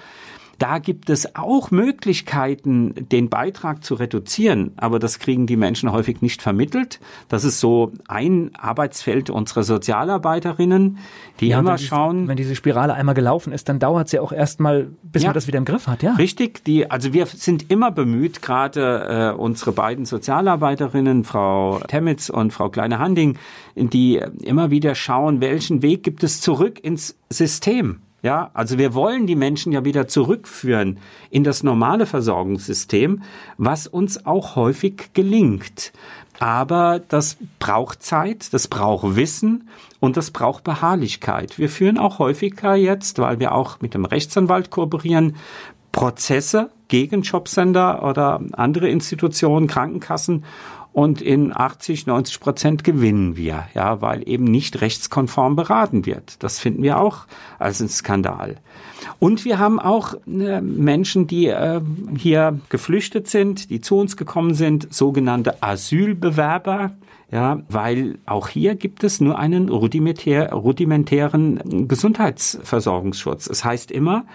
Da gibt es auch Möglichkeiten, den Beitrag zu reduzieren, aber das kriegen die Menschen häufig nicht vermittelt. Das ist so ein Arbeitsfeld unserer Sozialarbeiterinnen, die ja, immer wenn schauen. Wenn diese Spirale einmal gelaufen ist, dann dauert es ja auch erstmal, bis ja, man das wieder im Griff hat, ja. Richtig, die, also wir sind immer bemüht, gerade äh, unsere beiden Sozialarbeiterinnen, Frau Temitz und Frau Kleine-Handing, die immer wieder schauen, welchen Weg gibt es zurück ins System. Ja, also wir wollen die Menschen ja wieder zurückführen in das normale Versorgungssystem, was uns auch häufig gelingt. Aber das braucht Zeit, das braucht Wissen und das braucht Beharrlichkeit. Wir führen auch häufiger jetzt, weil wir auch mit dem Rechtsanwalt kooperieren, Prozesse gegen Jobcenter oder andere Institutionen, Krankenkassen und in 80, 90 Prozent gewinnen wir, ja, weil eben nicht rechtskonform beraten wird. Das finden wir auch als ein Skandal. Und wir haben auch äh, Menschen, die äh, hier geflüchtet sind, die zu uns gekommen sind, sogenannte Asylbewerber. Ja, weil auch hier gibt es nur einen rudimentär, rudimentären Gesundheitsversorgungsschutz. Es heißt immer,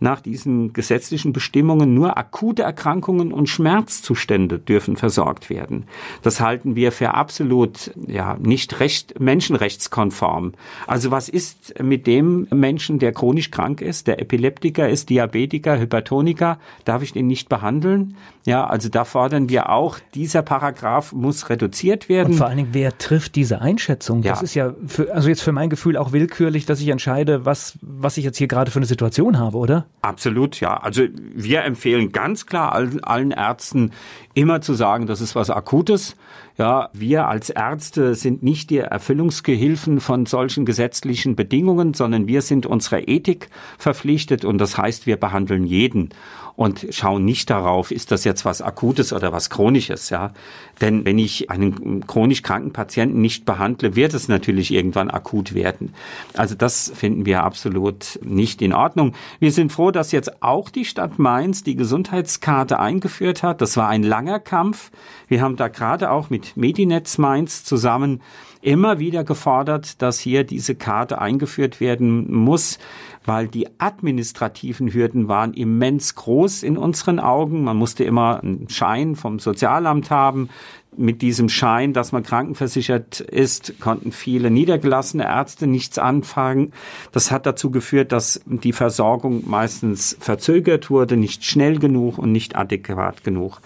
nach diesen gesetzlichen Bestimmungen nur akute Erkrankungen und Schmerzzustände dürfen versorgt werden. Das halten wir für absolut ja nicht recht menschenrechtskonform. Also was ist mit dem Menschen, der chronisch krank ist, der Epileptiker ist, Diabetiker, Hypertoniker, darf ich den nicht behandeln? Ja, also da fordern wir auch, dieser Paragraph muss reduziert werden. Und vor allen Dingen, wer trifft diese Einschätzung? Das ist ja für, also jetzt für mein Gefühl auch willkürlich, dass ich entscheide, was, was ich jetzt hier gerade für eine Situation habe, oder? Absolut, ja. Also wir empfehlen ganz klar allen, allen Ärzten immer zu sagen, das ist was Akutes. Ja, wir als Ärzte sind nicht die Erfüllungsgehilfen von solchen gesetzlichen Bedingungen, sondern wir sind unserer Ethik verpflichtet und das heißt, wir behandeln jeden und schauen nicht darauf, ist das jetzt was Akutes oder was Chronisches, ja. Denn wenn ich einen chronisch kranken Patienten nicht behandle, wird es natürlich irgendwann akut werden. Also das finden wir absolut nicht in Ordnung. Wir sind froh, dass jetzt auch die Stadt Mainz die Gesundheitskarte eingeführt hat. Das war ein langer Kampf. Wir haben da gerade auch mit Medinetz Mainz zusammen immer wieder gefordert, dass hier diese Karte eingeführt werden muss weil die administrativen Hürden waren immens groß in unseren Augen. Man musste immer einen Schein vom Sozialamt haben. Mit diesem Schein, dass man krankenversichert ist, konnten viele niedergelassene Ärzte nichts anfangen. Das hat dazu geführt, dass die Versorgung meistens verzögert wurde, nicht schnell genug und nicht adäquat genug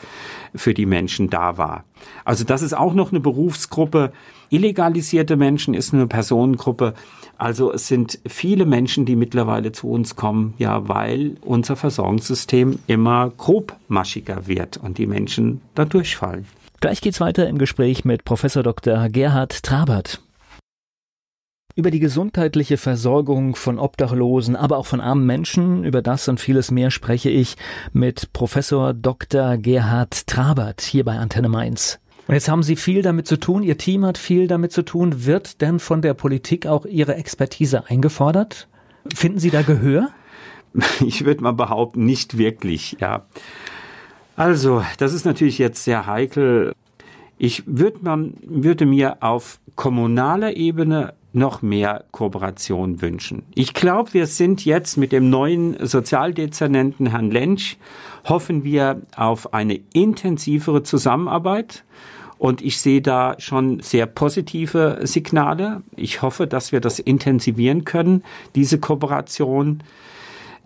für die Menschen da war. Also das ist auch noch eine Berufsgruppe. Illegalisierte Menschen ist eine Personengruppe, also es sind viele Menschen, die mittlerweile zu uns kommen, ja, weil unser Versorgungssystem immer grobmaschiger wird und die Menschen da durchfallen. Gleich geht's weiter im Gespräch mit Professor Dr. Gerhard Trabert. Über die gesundheitliche Versorgung von Obdachlosen, aber auch von armen Menschen, über das und vieles mehr spreche ich mit Professor Dr. Gerhard Trabert hier bei Antenne Mainz. Und jetzt haben Sie viel damit zu tun, Ihr Team hat viel damit zu tun. Wird denn von der Politik auch Ihre Expertise eingefordert? Finden Sie da Gehör? Ich würde mal behaupten, nicht wirklich, ja. Also, das ist natürlich jetzt sehr heikel. Ich würd man, würde mir auf kommunaler Ebene noch mehr Kooperation wünschen. Ich glaube, wir sind jetzt mit dem neuen Sozialdezernenten Herrn Lensch, hoffen wir auf eine intensivere Zusammenarbeit Und ich sehe da schon sehr positive Signale. Ich hoffe, dass wir das intensivieren können, diese Kooperation.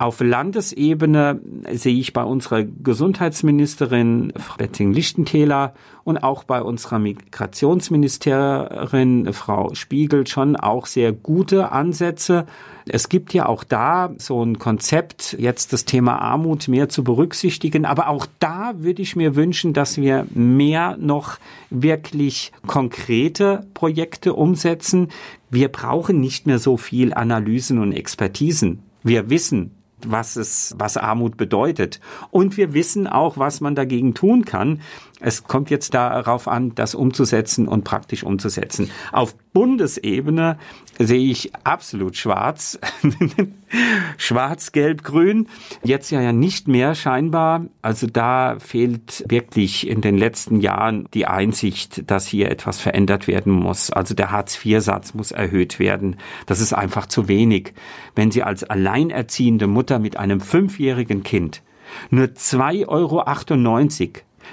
Auf Landesebene sehe ich bei unserer Gesundheitsministerin Betting Lichtentäler und auch bei unserer Migrationsministerin Frau Spiegel schon auch sehr gute Ansätze. Es gibt ja auch da so ein Konzept, jetzt das Thema Armut mehr zu berücksichtigen. Aber auch da würde ich mir wünschen, dass wir mehr noch wirklich konkrete Projekte umsetzen. Wir brauchen nicht mehr so viel Analysen und Expertisen. Wir wissen, was es, was Armut bedeutet. Und wir wissen auch, was man dagegen tun kann. Es kommt jetzt darauf an, das umzusetzen und praktisch umzusetzen. Auf Bundesebene sehe ich absolut schwarz. schwarz, gelb, grün. Jetzt ja, nicht mehr scheinbar. Also da fehlt wirklich in den letzten Jahren die Einsicht, dass hier etwas verändert werden muss. Also der Hartz-IV-Satz muss erhöht werden. Das ist einfach zu wenig. Wenn Sie als alleinerziehende Mutter mit einem fünfjährigen Kind nur 2,98 Euro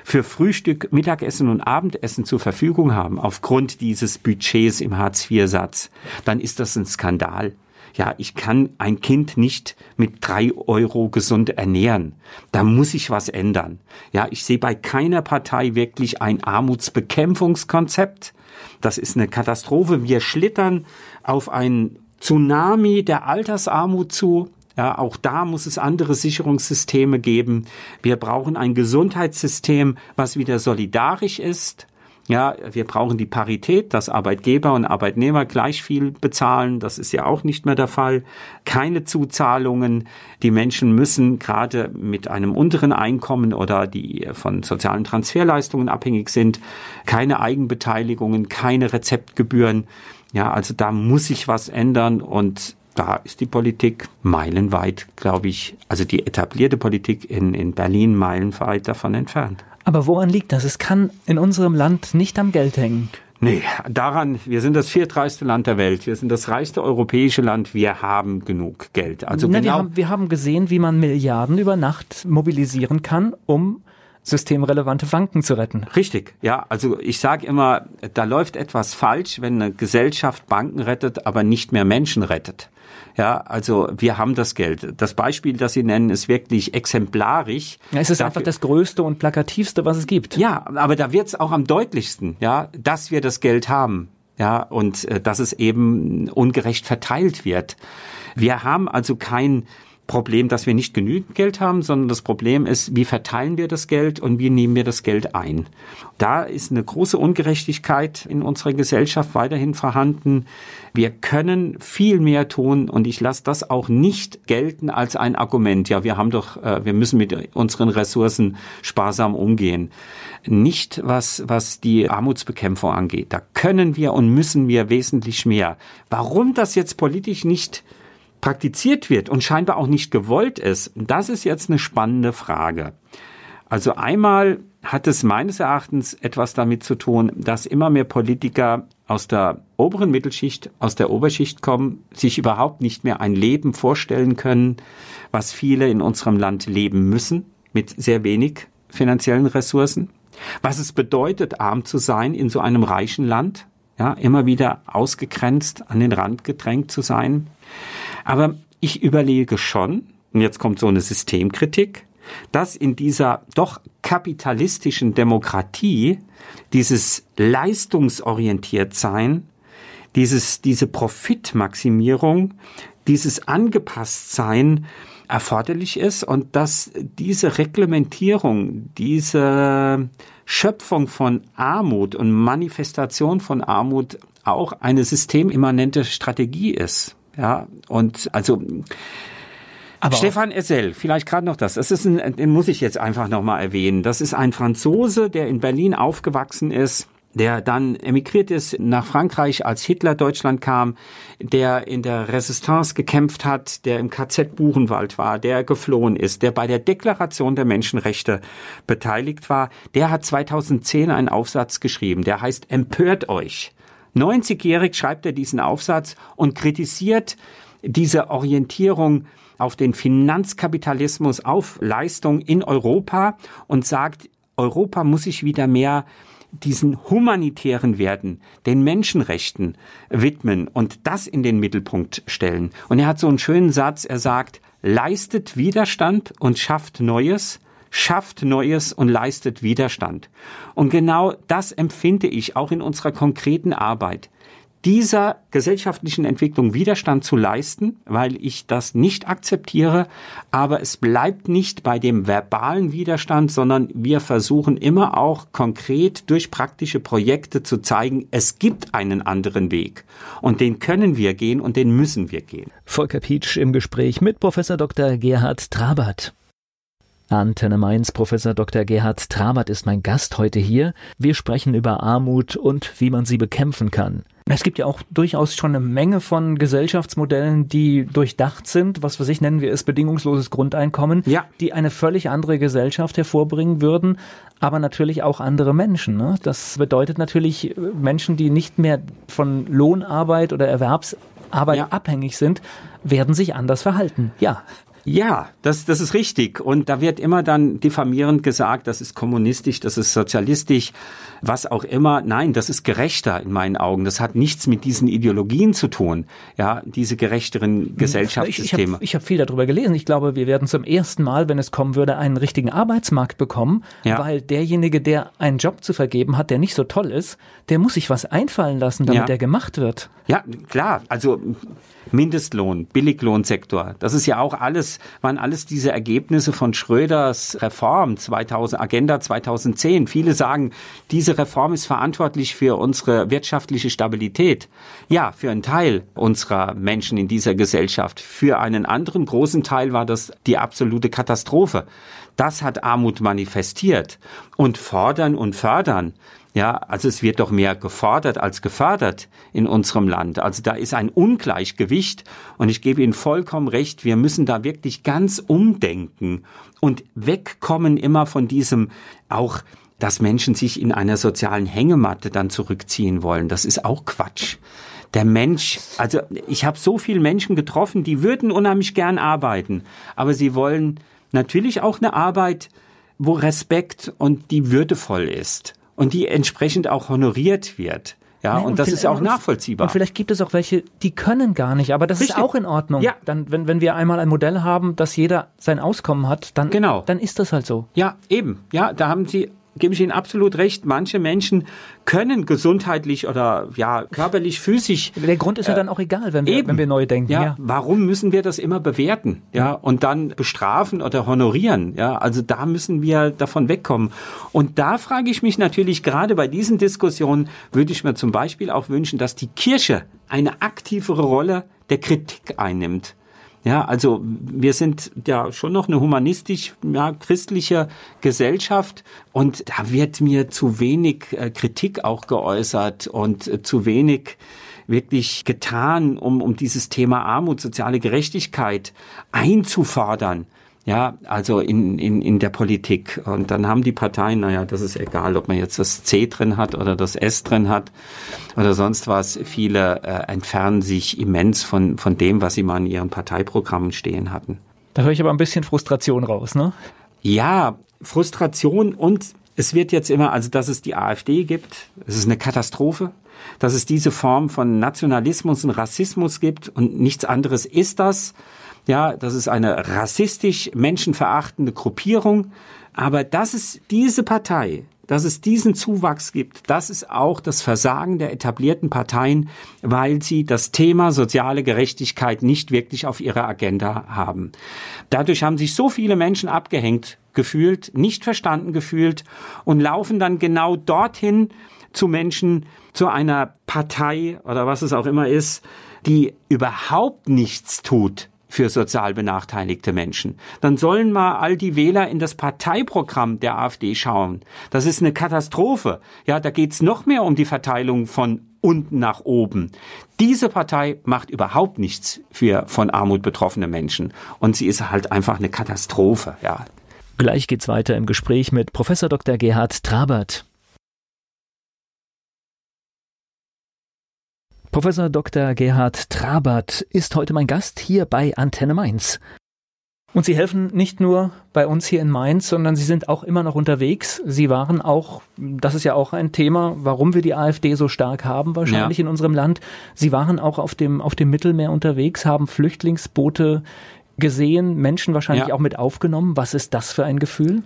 für Frühstück, Mittagessen und Abendessen zur Verfügung haben, aufgrund dieses Budgets im Hartz-IV-Satz, dann ist das ein Skandal. Ja, ich kann ein Kind nicht mit drei Euro gesund ernähren. Da muss ich was ändern. Ja, ich sehe bei keiner Partei wirklich ein Armutsbekämpfungskonzept. Das ist eine Katastrophe. Wir schlittern auf ein Tsunami der Altersarmut zu. Ja, auch da muss es andere Sicherungssysteme geben. Wir brauchen ein Gesundheitssystem, was wieder solidarisch ist. Ja, wir brauchen die Parität, dass Arbeitgeber und Arbeitnehmer gleich viel bezahlen. Das ist ja auch nicht mehr der Fall. Keine Zuzahlungen. Die Menschen müssen gerade mit einem unteren Einkommen oder die von sozialen Transferleistungen abhängig sind, keine Eigenbeteiligungen, keine Rezeptgebühren. Ja, also da muss sich was ändern und da ist die Politik meilenweit, glaube ich, also die etablierte Politik in, in Berlin meilenweit davon entfernt. Aber woran liegt das? Es kann in unserem Land nicht am Geld hängen. Nee, daran, wir sind das viertreichste Land der Welt. Wir sind das reichste europäische Land. Wir haben genug Geld. Also Na, genau wir, haben, wir haben gesehen, wie man Milliarden über Nacht mobilisieren kann, um systemrelevante Banken zu retten. Richtig, ja. Also ich sage immer, da läuft etwas falsch, wenn eine Gesellschaft Banken rettet, aber nicht mehr Menschen rettet. Ja, also wir haben das Geld. Das Beispiel, das Sie nennen, ist wirklich exemplarisch. Ja, es ist Dafür, einfach das Größte und Plakativste, was es gibt. Ja, aber da wird es auch am deutlichsten, ja, dass wir das Geld haben. Ja, und äh, dass es eben ungerecht verteilt wird. Wir haben also kein Problem, dass wir nicht genügend Geld haben, sondern das Problem ist, wie verteilen wir das Geld und wie nehmen wir das Geld ein. Da ist eine große Ungerechtigkeit in unserer Gesellschaft weiterhin vorhanden. Wir können viel mehr tun und ich lasse das auch nicht gelten als ein Argument. Ja, wir haben doch, äh, wir müssen mit unseren Ressourcen sparsam umgehen. Nicht was, was die Armutsbekämpfung angeht. Da können wir und müssen wir wesentlich mehr. Warum das jetzt politisch nicht praktiziert wird und scheinbar auch nicht gewollt ist, das ist jetzt eine spannende Frage. Also einmal hat es meines Erachtens etwas damit zu tun, dass immer mehr Politiker aus der oberen Mittelschicht, aus der Oberschicht kommen, sich überhaupt nicht mehr ein Leben vorstellen können, was viele in unserem Land leben müssen, mit sehr wenig finanziellen Ressourcen. Was es bedeutet, arm zu sein in so einem reichen Land, ja, immer wieder ausgegrenzt, an den Rand gedrängt zu sein. Aber ich überlege schon, und jetzt kommt so eine Systemkritik, dass in dieser doch kapitalistischen Demokratie dieses leistungsorientiert sein, dieses, diese Profitmaximierung, dieses angepasst sein erforderlich ist und dass diese Reglementierung, diese Schöpfung von Armut und Manifestation von Armut auch eine systemimmanente Strategie ist. Ja, und also aber Stefan Essel, vielleicht gerade noch das. Das ist ein, den muss ich jetzt einfach noch mal erwähnen. Das ist ein Franzose, der in Berlin aufgewachsen ist, der dann emigriert ist nach Frankreich, als Hitler Deutschland kam, der in der Resistance gekämpft hat, der im KZ Buchenwald war, der geflohen ist, der bei der Deklaration der Menschenrechte beteiligt war. Der hat 2010 einen Aufsatz geschrieben, der heißt Empört euch. 90-jährig schreibt er diesen Aufsatz und kritisiert diese Orientierung auf den Finanzkapitalismus, auf Leistung in Europa und sagt, Europa muss sich wieder mehr diesen humanitären Werten, den Menschenrechten widmen und das in den Mittelpunkt stellen. Und er hat so einen schönen Satz, er sagt, leistet Widerstand und schafft Neues, schafft Neues und leistet Widerstand. Und genau das empfinde ich auch in unserer konkreten Arbeit dieser gesellschaftlichen Entwicklung Widerstand zu leisten, weil ich das nicht akzeptiere. Aber es bleibt nicht bei dem verbalen Widerstand, sondern wir versuchen immer auch konkret durch praktische Projekte zu zeigen, es gibt einen anderen Weg. Und den können wir gehen und den müssen wir gehen. Volker Pietsch im Gespräch mit Professor Dr. Gerhard Trabert. Antenne Mainz, Professor Dr. Gerhard Trabert ist mein Gast heute hier. Wir sprechen über Armut und wie man sie bekämpfen kann. Es gibt ja auch durchaus schon eine Menge von Gesellschaftsmodellen, die durchdacht sind. Was für sich nennen wir es bedingungsloses Grundeinkommen, ja. die eine völlig andere Gesellschaft hervorbringen würden, aber natürlich auch andere Menschen. Ne? Das bedeutet natürlich Menschen, die nicht mehr von Lohnarbeit oder Erwerbsarbeit ja. abhängig sind, werden sich anders verhalten. Ja. Ja, das, das ist richtig. Und da wird immer dann diffamierend gesagt, das ist kommunistisch, das ist sozialistisch, was auch immer. Nein, das ist gerechter in meinen Augen. Das hat nichts mit diesen Ideologien zu tun. Ja, diese gerechteren Gesellschaftssysteme. Ich, ich habe hab viel darüber gelesen. Ich glaube, wir werden zum ersten Mal, wenn es kommen würde, einen richtigen Arbeitsmarkt bekommen, ja. weil derjenige, der einen Job zu vergeben hat, der nicht so toll ist, der muss sich was einfallen lassen, damit ja. der gemacht wird. Ja, klar. Also Mindestlohn, Billiglohnsektor. Das ist ja auch alles, waren alles diese Ergebnisse von Schröders Reform 2000, Agenda 2010. Viele sagen, diese Reform ist verantwortlich für unsere wirtschaftliche Stabilität. Ja, für einen Teil unserer Menschen in dieser Gesellschaft. Für einen anderen großen Teil war das die absolute Katastrophe. Das hat Armut manifestiert. Und fordern und fördern ja, also es wird doch mehr gefordert als gefördert in unserem Land. Also da ist ein Ungleichgewicht und ich gebe Ihnen vollkommen recht, wir müssen da wirklich ganz umdenken und wegkommen immer von diesem auch dass Menschen sich in einer sozialen Hängematte dann zurückziehen wollen. Das ist auch Quatsch. Der Mensch, also ich habe so viele Menschen getroffen, die würden unheimlich gern arbeiten, aber sie wollen natürlich auch eine Arbeit, wo Respekt und die würdevoll ist und die entsprechend auch honoriert wird. Ja, nee, und, und das ist auch nachvollziehbar. Und vielleicht gibt es auch welche, die können gar nicht, aber das Richtig. ist auch in Ordnung. Ja. Dann, wenn, wenn wir einmal ein Modell haben, dass jeder sein Auskommen hat, dann, genau. dann ist das halt so. Ja, eben. Ja, da haben Sie gebe ich Ihnen absolut recht. Manche Menschen können gesundheitlich oder ja körperlich, physisch. Der Grund ist ja äh, dann auch egal, wenn wir, eben, wenn wir neu denken. Ja, ja, warum müssen wir das immer bewerten? Ja, und dann bestrafen oder honorieren? Ja, also da müssen wir davon wegkommen. Und da frage ich mich natürlich gerade bei diesen Diskussionen würde ich mir zum Beispiel auch wünschen, dass die Kirche eine aktivere Rolle der Kritik einnimmt. Ja, also wir sind ja schon noch eine humanistisch ja, christliche Gesellschaft und da wird mir zu wenig äh, Kritik auch geäußert und äh, zu wenig wirklich getan, um, um dieses Thema Armut, soziale Gerechtigkeit einzufordern. Ja, also in, in, in der Politik. Und dann haben die Parteien, naja, das ist egal, ob man jetzt das C drin hat oder das S drin hat oder sonst was. Viele äh, entfernen sich immens von, von dem, was sie mal in ihren Parteiprogrammen stehen hatten. Da höre ich aber ein bisschen Frustration raus, ne? Ja, Frustration und es wird jetzt immer, also dass es die AfD gibt, es ist eine Katastrophe, dass es diese Form von Nationalismus und Rassismus gibt und nichts anderes ist das. Ja, das ist eine rassistisch menschenverachtende Gruppierung. Aber dass es diese Partei, dass es diesen Zuwachs gibt, das ist auch das Versagen der etablierten Parteien, weil sie das Thema soziale Gerechtigkeit nicht wirklich auf ihrer Agenda haben. Dadurch haben sich so viele Menschen abgehängt gefühlt, nicht verstanden gefühlt und laufen dann genau dorthin zu Menschen, zu einer Partei oder was es auch immer ist, die überhaupt nichts tut für sozial benachteiligte Menschen. Dann sollen mal all die Wähler in das Parteiprogramm der AfD schauen. Das ist eine Katastrophe. Ja, da geht's noch mehr um die Verteilung von unten nach oben. Diese Partei macht überhaupt nichts für von Armut betroffene Menschen und sie ist halt einfach eine Katastrophe, ja. Gleich geht's weiter im Gespräch mit Professor Dr. Gerhard Trabert. Professor Dr. Gerhard Trabert ist heute mein Gast hier bei Antenne Mainz. Und Sie helfen nicht nur bei uns hier in Mainz, sondern Sie sind auch immer noch unterwegs. Sie waren auch, das ist ja auch ein Thema, warum wir die AfD so stark haben, wahrscheinlich ja. in unserem Land. Sie waren auch auf dem, auf dem Mittelmeer unterwegs, haben Flüchtlingsboote gesehen, Menschen wahrscheinlich ja. auch mit aufgenommen. Was ist das für ein Gefühl?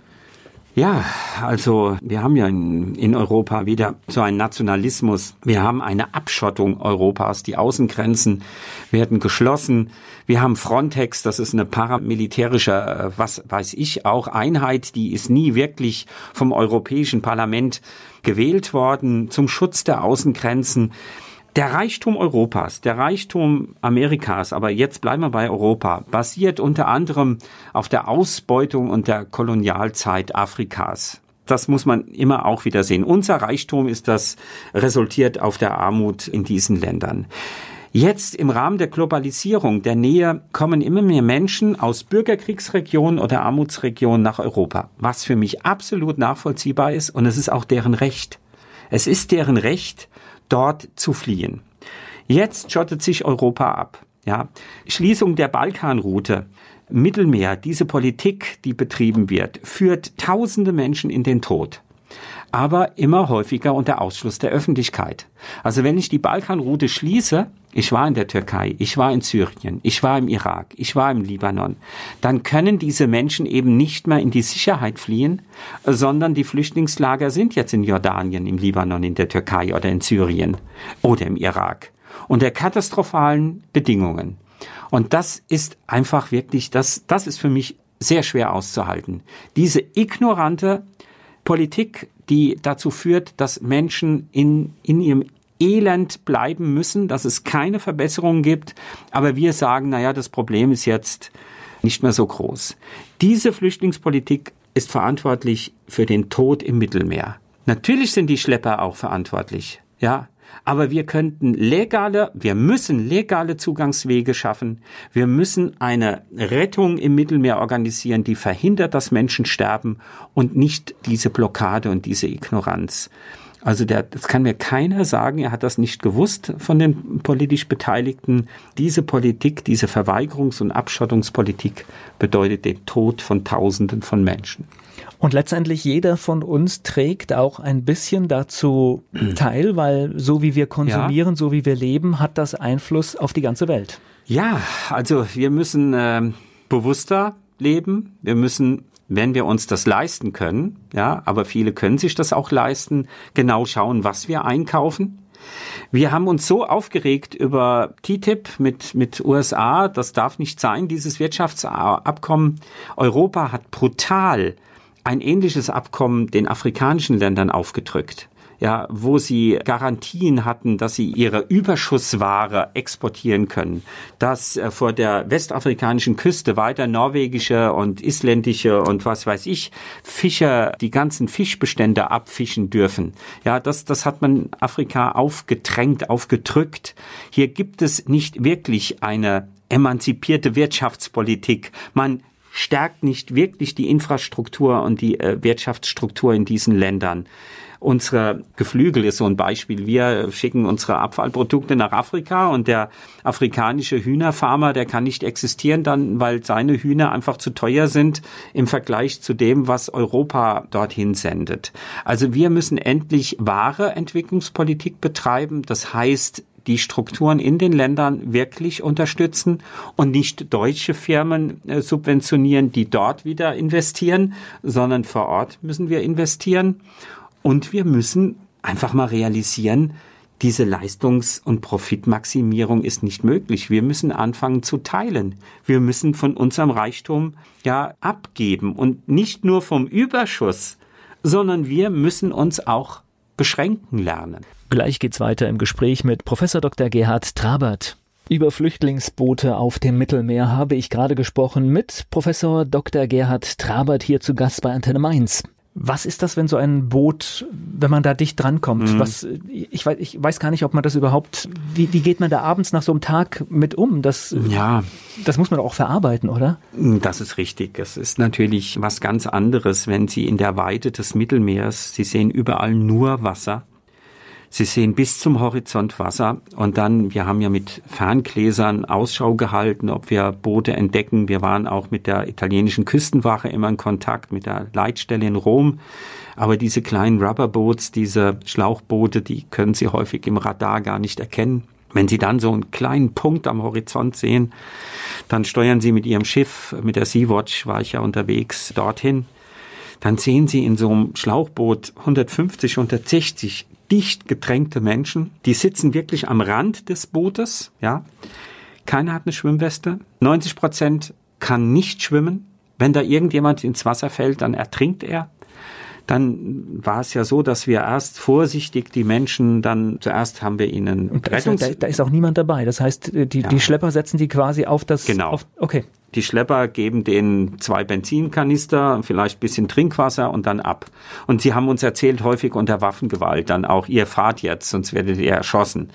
Ja, also wir haben ja in, in, Europa wieder so einen Nationalismus. Wir haben eine Abschottung Europas. Die Außengrenzen werden geschlossen. Wir haben Frontex, das ist eine paramilitärische, äh, was weiß ich, auch Einheit, die ist nie wirklich vom Europäischen Parlament gewählt worden zum Schutz der Außengrenzen. Der Reichtum Europas, der Reichtum Amerikas, aber jetzt bleiben wir bei Europa, basiert unter anderem auf der Ausbeutung und der Kolonialzeit Afrikas. Das muss man immer auch wieder sehen. Unser Reichtum ist das resultiert auf der Armut in diesen Ländern. Jetzt im Rahmen der Globalisierung, der Nähe, kommen immer mehr Menschen aus Bürgerkriegsregionen oder Armutsregionen nach Europa, was für mich absolut nachvollziehbar ist und es ist auch deren Recht. Es ist deren Recht, dort zu fliehen. Jetzt schottet sich Europa ab. Ja, Schließung der Balkanroute, Mittelmeer, diese Politik, die betrieben wird, führt tausende Menschen in den Tod aber immer häufiger unter Ausschluss der Öffentlichkeit. Also wenn ich die Balkanroute schließe, ich war in der Türkei, ich war in Syrien, ich war im Irak, ich war im Libanon, dann können diese Menschen eben nicht mehr in die Sicherheit fliehen, sondern die Flüchtlingslager sind jetzt in Jordanien, im Libanon, in der Türkei oder in Syrien oder im Irak. Unter katastrophalen Bedingungen. Und das ist einfach wirklich, das, das ist für mich sehr schwer auszuhalten. Diese ignorante Politik, die dazu führt, dass Menschen in, in ihrem Elend bleiben müssen, dass es keine Verbesserungen gibt. Aber wir sagen, naja, das Problem ist jetzt nicht mehr so groß. Diese Flüchtlingspolitik ist verantwortlich für den Tod im Mittelmeer. Natürlich sind die Schlepper auch verantwortlich. Ja, aber wir könnten legale, wir müssen legale Zugangswege schaffen. Wir müssen eine Rettung im Mittelmeer organisieren, die verhindert, dass Menschen sterben und nicht diese Blockade und diese Ignoranz. Also der, das kann mir keiner sagen, er hat das nicht gewusst von den politisch Beteiligten. Diese Politik, diese Verweigerungs- und Abschottungspolitik bedeutet den Tod von Tausenden von Menschen. Und letztendlich jeder von uns trägt auch ein bisschen dazu teil, weil so wie wir konsumieren, ja. so wie wir leben, hat das Einfluss auf die ganze Welt. Ja, also wir müssen äh, bewusster leben. Wir müssen wenn wir uns das leisten können, ja, aber viele können sich das auch leisten, genau schauen, was wir einkaufen. Wir haben uns so aufgeregt über TTIP mit, mit USA, das darf nicht sein, dieses Wirtschaftsabkommen. Europa hat brutal ein ähnliches Abkommen den afrikanischen Ländern aufgedrückt ja, wo sie Garantien hatten, dass sie ihre Überschussware exportieren können, dass äh, vor der westafrikanischen Küste weiter norwegische und isländische und was weiß ich Fischer die ganzen Fischbestände abfischen dürfen. Ja, das, das hat man Afrika aufgedrängt, aufgedrückt. Hier gibt es nicht wirklich eine emanzipierte Wirtschaftspolitik. Man stärkt nicht wirklich die Infrastruktur und die äh, Wirtschaftsstruktur in diesen Ländern. Unsere Geflügel ist so ein Beispiel. Wir schicken unsere Abfallprodukte nach Afrika und der afrikanische Hühnerfarmer, der kann nicht existieren dann, weil seine Hühner einfach zu teuer sind im Vergleich zu dem, was Europa dorthin sendet. Also wir müssen endlich wahre Entwicklungspolitik betreiben. Das heißt, die Strukturen in den Ländern wirklich unterstützen und nicht deutsche Firmen äh, subventionieren, die dort wieder investieren, sondern vor Ort müssen wir investieren. Und wir müssen einfach mal realisieren, diese Leistungs- und Profitmaximierung ist nicht möglich. Wir müssen anfangen zu teilen. Wir müssen von unserem Reichtum ja abgeben und nicht nur vom Überschuss, sondern wir müssen uns auch beschränken lernen. Gleich geht's weiter im Gespräch mit Professor Dr. Gerhard Trabert. Über Flüchtlingsboote auf dem Mittelmeer habe ich gerade gesprochen mit Professor Dr. Gerhard Trabert hier zu Gast bei Antenne Mainz. Was ist das, wenn so ein Boot, wenn man da dicht drankommt? Mhm. Was, ich, weiß, ich weiß gar nicht, ob man das überhaupt, wie, wie geht man da abends nach so einem Tag mit um? Das, ja. das muss man auch verarbeiten, oder? Das ist richtig. Es ist natürlich was ganz anderes, wenn Sie in der Weite des Mittelmeers, Sie sehen überall nur Wasser. Sie sehen bis zum Horizont Wasser und dann, wir haben ja mit Ferngläsern Ausschau gehalten, ob wir Boote entdecken. Wir waren auch mit der italienischen Küstenwache immer in Kontakt, mit der Leitstelle in Rom. Aber diese kleinen Rubberboats, diese Schlauchboote, die können Sie häufig im Radar gar nicht erkennen. Wenn Sie dann so einen kleinen Punkt am Horizont sehen, dann steuern Sie mit Ihrem Schiff, mit der Sea-Watch war ich ja unterwegs, dorthin. Dann sehen Sie in so einem Schlauchboot 150, 160 dicht gedrängte Menschen, die sitzen wirklich am Rand des Bootes, ja. Keiner hat eine Schwimmweste. 90 Prozent kann nicht schwimmen. Wenn da irgendjemand ins Wasser fällt, dann ertrinkt er. Dann war es ja so, dass wir erst vorsichtig die Menschen dann zuerst haben wir ihnen Und da, ist, da, da ist auch niemand dabei. Das heißt, die, ja. die Schlepper setzen die quasi auf das. Genau. Auf, okay. Die Schlepper geben denen zwei Benzinkanister, vielleicht bisschen Trinkwasser und dann ab. Und sie haben uns erzählt, häufig unter Waffengewalt, dann auch, ihr fahrt jetzt, sonst werdet ihr erschossen.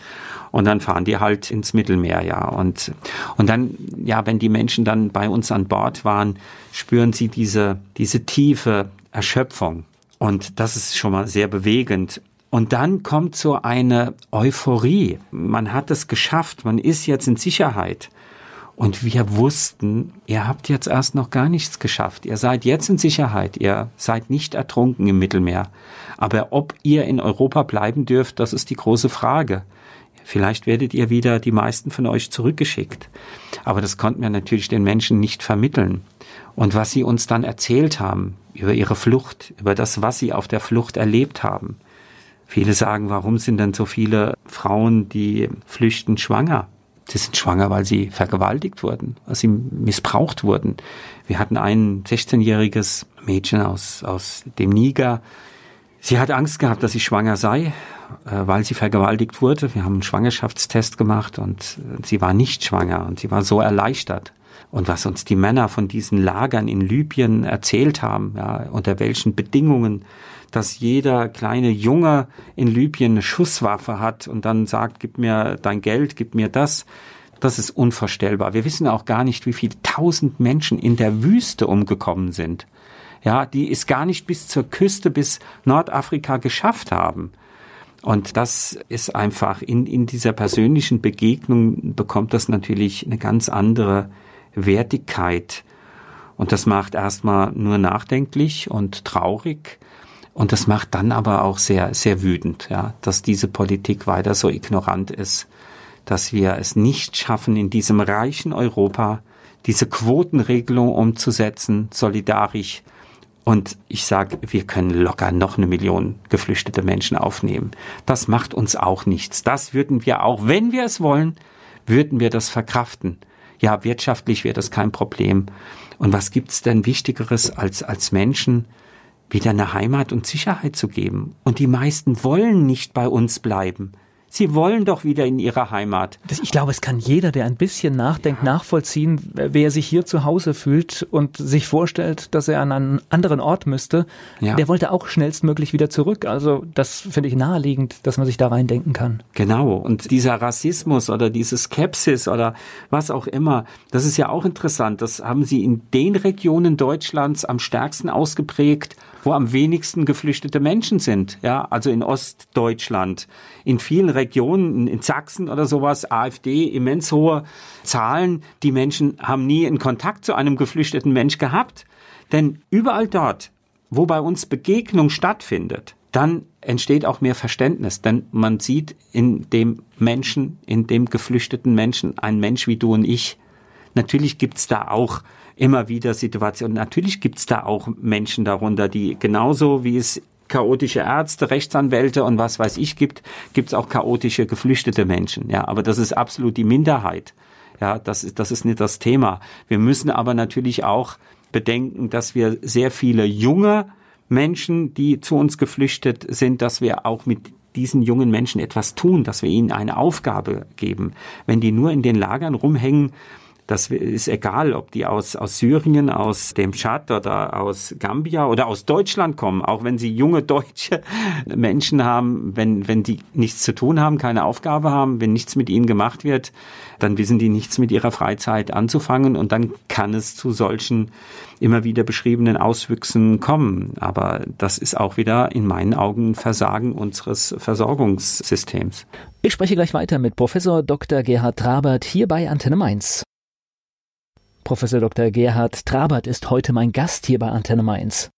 Und dann fahren die halt ins Mittelmeer, ja. Und, und dann, ja, wenn die Menschen dann bei uns an Bord waren, spüren sie diese, diese tiefe Erschöpfung. Und das ist schon mal sehr bewegend. Und dann kommt so eine Euphorie. Man hat es geschafft, man ist jetzt in Sicherheit. Und wir wussten, ihr habt jetzt erst noch gar nichts geschafft. Ihr seid jetzt in Sicherheit. Ihr seid nicht ertrunken im Mittelmeer. Aber ob ihr in Europa bleiben dürft, das ist die große Frage. Vielleicht werdet ihr wieder die meisten von euch zurückgeschickt. Aber das konnten wir natürlich den Menschen nicht vermitteln. Und was sie uns dann erzählt haben über ihre Flucht, über das, was sie auf der Flucht erlebt haben. Viele sagen, warum sind denn so viele Frauen, die flüchten, schwanger? Sie sind schwanger, weil sie vergewaltigt wurden, weil sie missbraucht wurden. Wir hatten ein 16-jähriges Mädchen aus, aus dem Niger. Sie hat Angst gehabt, dass sie schwanger sei, äh, weil sie vergewaltigt wurde. Wir haben einen Schwangerschaftstest gemacht und sie war nicht schwanger und sie war so erleichtert. Und was uns die Männer von diesen Lagern in Libyen erzählt haben, ja, unter welchen Bedingungen dass jeder kleine Junge in Libyen eine Schusswaffe hat und dann sagt, gib mir dein Geld, gib mir das. Das ist unvorstellbar. Wir wissen auch gar nicht, wie viele tausend Menschen in der Wüste umgekommen sind. Ja, die es gar nicht bis zur Küste, bis Nordafrika geschafft haben. Und das ist einfach in, in dieser persönlichen Begegnung bekommt das natürlich eine ganz andere Wertigkeit. Und das macht erstmal nur nachdenklich und traurig. Und das macht dann aber auch sehr, sehr wütend, ja, dass diese Politik weiter so ignorant ist, dass wir es nicht schaffen, in diesem reichen Europa diese Quotenregelung umzusetzen, solidarisch. Und ich sage, wir können locker noch eine Million geflüchtete Menschen aufnehmen. Das macht uns auch nichts. Das würden wir auch, wenn wir es wollen, würden wir das verkraften. Ja, wirtschaftlich wäre das kein Problem. Und was gibt's denn Wichtigeres als, als Menschen, wieder eine Heimat und Sicherheit zu geben. Und die meisten wollen nicht bei uns bleiben. Sie wollen doch wieder in ihre Heimat. Ich glaube, es kann jeder, der ein bisschen nachdenkt, ja. nachvollziehen, wer sich hier zu Hause fühlt und sich vorstellt, dass er an einen anderen Ort müsste. Ja. Der wollte auch schnellstmöglich wieder zurück. Also das finde ich naheliegend, dass man sich da reindenken kann. Genau. Und dieser Rassismus oder diese Skepsis oder was auch immer, das ist ja auch interessant. Das haben sie in den Regionen Deutschlands am stärksten ausgeprägt, wo am wenigsten geflüchtete Menschen sind. Ja, also in Ostdeutschland, in vielen Regionen, in Sachsen oder sowas, AfD, immens hohe Zahlen. Die Menschen haben nie einen Kontakt zu einem geflüchteten Mensch gehabt. Denn überall dort, wo bei uns Begegnung stattfindet, dann entsteht auch mehr Verständnis, denn man sieht in dem Menschen, in dem geflüchteten Menschen, ein Mensch wie du und ich. Natürlich gibt's da auch immer wieder Situationen. Natürlich gibt's da auch Menschen darunter, die genauso wie es chaotische Ärzte, Rechtsanwälte und was weiß ich gibt, gibt's auch chaotische geflüchtete Menschen. Ja, aber das ist absolut die Minderheit. Ja, das ist, das ist nicht das Thema. Wir müssen aber natürlich auch bedenken, dass wir sehr viele junge Menschen, die zu uns geflüchtet sind, dass wir auch mit diesen jungen Menschen etwas tun, dass wir ihnen eine Aufgabe geben. Wenn die nur in den Lagern rumhängen, Das ist egal, ob die aus, aus Syrien, aus dem Tschad oder aus Gambia oder aus Deutschland kommen. Auch wenn sie junge deutsche Menschen haben, wenn, wenn die nichts zu tun haben, keine Aufgabe haben, wenn nichts mit ihnen gemacht wird, dann wissen die nichts mit ihrer Freizeit anzufangen und dann kann es zu solchen immer wieder beschriebenen Auswüchsen kommen. Aber das ist auch wieder in meinen Augen Versagen unseres Versorgungssystems. Ich spreche gleich weiter mit Professor Dr. Gerhard Trabert hier bei Antenne Mainz. Professor Dr. Gerhard Trabert ist heute mein Gast hier bei Antenne Mainz.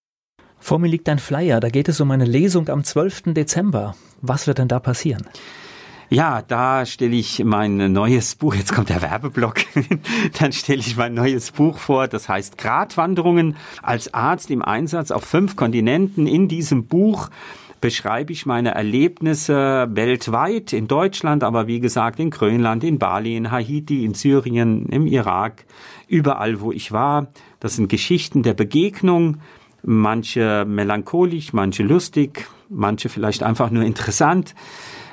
Vor mir liegt ein Flyer, da geht es um eine Lesung am 12. Dezember. Was wird denn da passieren? Ja, da stelle ich mein neues Buch, jetzt kommt der Werbeblock, dann stelle ich mein neues Buch vor, das heißt Gratwanderungen als Arzt im Einsatz auf fünf Kontinenten. In diesem Buch beschreibe ich meine Erlebnisse weltweit, in Deutschland, aber wie gesagt in Grönland, in Bali, in Haiti, in Syrien, im Irak, überall, wo ich war. Das sind Geschichten der Begegnung, manche melancholisch, manche lustig, manche vielleicht einfach nur interessant.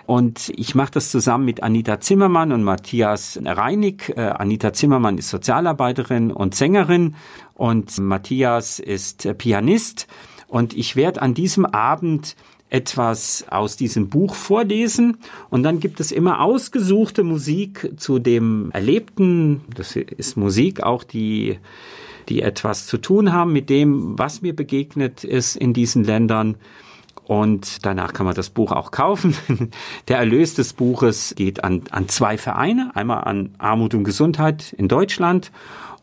Und ich mache das zusammen mit Anita Zimmermann und Matthias Reinig. Äh, Anita Zimmermann ist Sozialarbeiterin und Sängerin und Matthias ist Pianist. Und ich werde an diesem Abend etwas aus diesem Buch vorlesen und dann gibt es immer ausgesuchte Musik zu dem Erlebten. Das ist Musik auch, die, die etwas zu tun haben mit dem, was mir begegnet ist in diesen Ländern. Und danach kann man das Buch auch kaufen. Der Erlös des Buches geht an, an zwei Vereine. Einmal an Armut und Gesundheit in Deutschland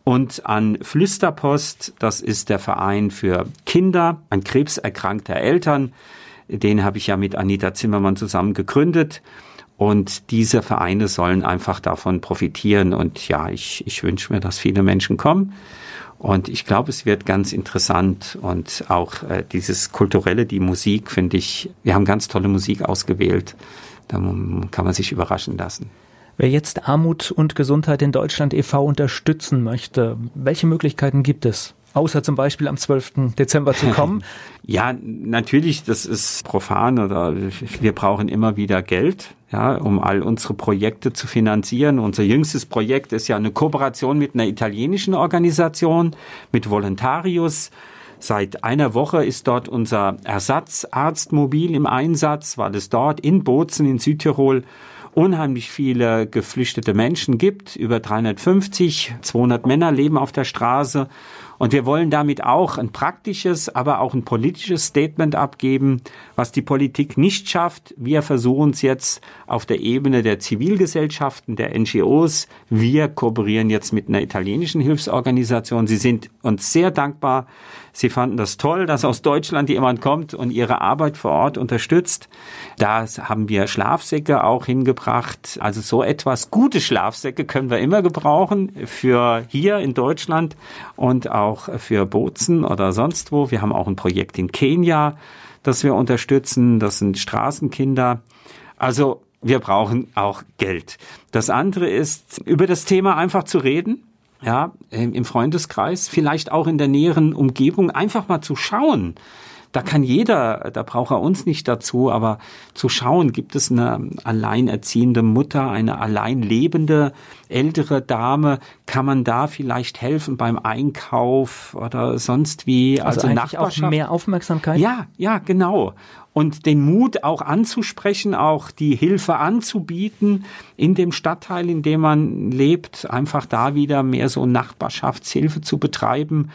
und an Flüsterpost. Das ist der Verein für Kinder an krebserkrankter Eltern den habe ich ja mit Anita Zimmermann zusammen gegründet. Und diese Vereine sollen einfach davon profitieren. Und ja, ich, ich wünsche mir, dass viele Menschen kommen. Und ich glaube, es wird ganz interessant und auch äh, dieses kulturelle, die Musik, finde ich, wir haben ganz tolle Musik ausgewählt. Da kann man sich überraschen lassen. Wer jetzt Armut und Gesundheit in Deutschland e.V. unterstützen möchte, welche Möglichkeiten gibt es? Außer zum Beispiel am 12. Dezember zu kommen? ja, natürlich, das ist profan oder wir brauchen immer wieder Geld, ja, um all unsere Projekte zu finanzieren. Unser jüngstes Projekt ist ja eine Kooperation mit einer italienischen Organisation, mit Volontarius. Seit einer Woche ist dort unser Ersatzarztmobil im Einsatz, weil es dort in Bozen in Südtirol unheimlich viele geflüchtete Menschen gibt. Über 350, 200 Männer leben auf der Straße und wir wollen damit auch ein praktisches, aber auch ein politisches Statement abgeben, was die Politik nicht schafft. Wir versuchen es jetzt auf der Ebene der Zivilgesellschaften, der NGOs. Wir kooperieren jetzt mit einer italienischen Hilfsorganisation. Sie sind uns sehr dankbar. Sie fanden das toll, dass aus Deutschland jemand kommt und ihre Arbeit vor Ort unterstützt. Da haben wir Schlafsäcke auch hingebracht. Also so etwas gute Schlafsäcke können wir immer gebrauchen für hier in Deutschland und auch für Bozen oder sonst wo. Wir haben auch ein Projekt in Kenia, das wir unterstützen. Das sind Straßenkinder. Also wir brauchen auch Geld. Das andere ist, über das Thema einfach zu reden ja, im Freundeskreis, vielleicht auch in der näheren Umgebung, einfach mal zu schauen. Da kann jeder, da braucht er uns nicht dazu, aber zu schauen, gibt es eine alleinerziehende Mutter, eine allein lebende ältere Dame, kann man da vielleicht helfen beim Einkauf oder sonst wie? Also, also Nachbarschaft. auch mehr Aufmerksamkeit? Ja, ja, genau und den Mut auch anzusprechen, auch die Hilfe anzubieten in dem Stadtteil, in dem man lebt, einfach da wieder mehr so Nachbarschaftshilfe zu betreiben.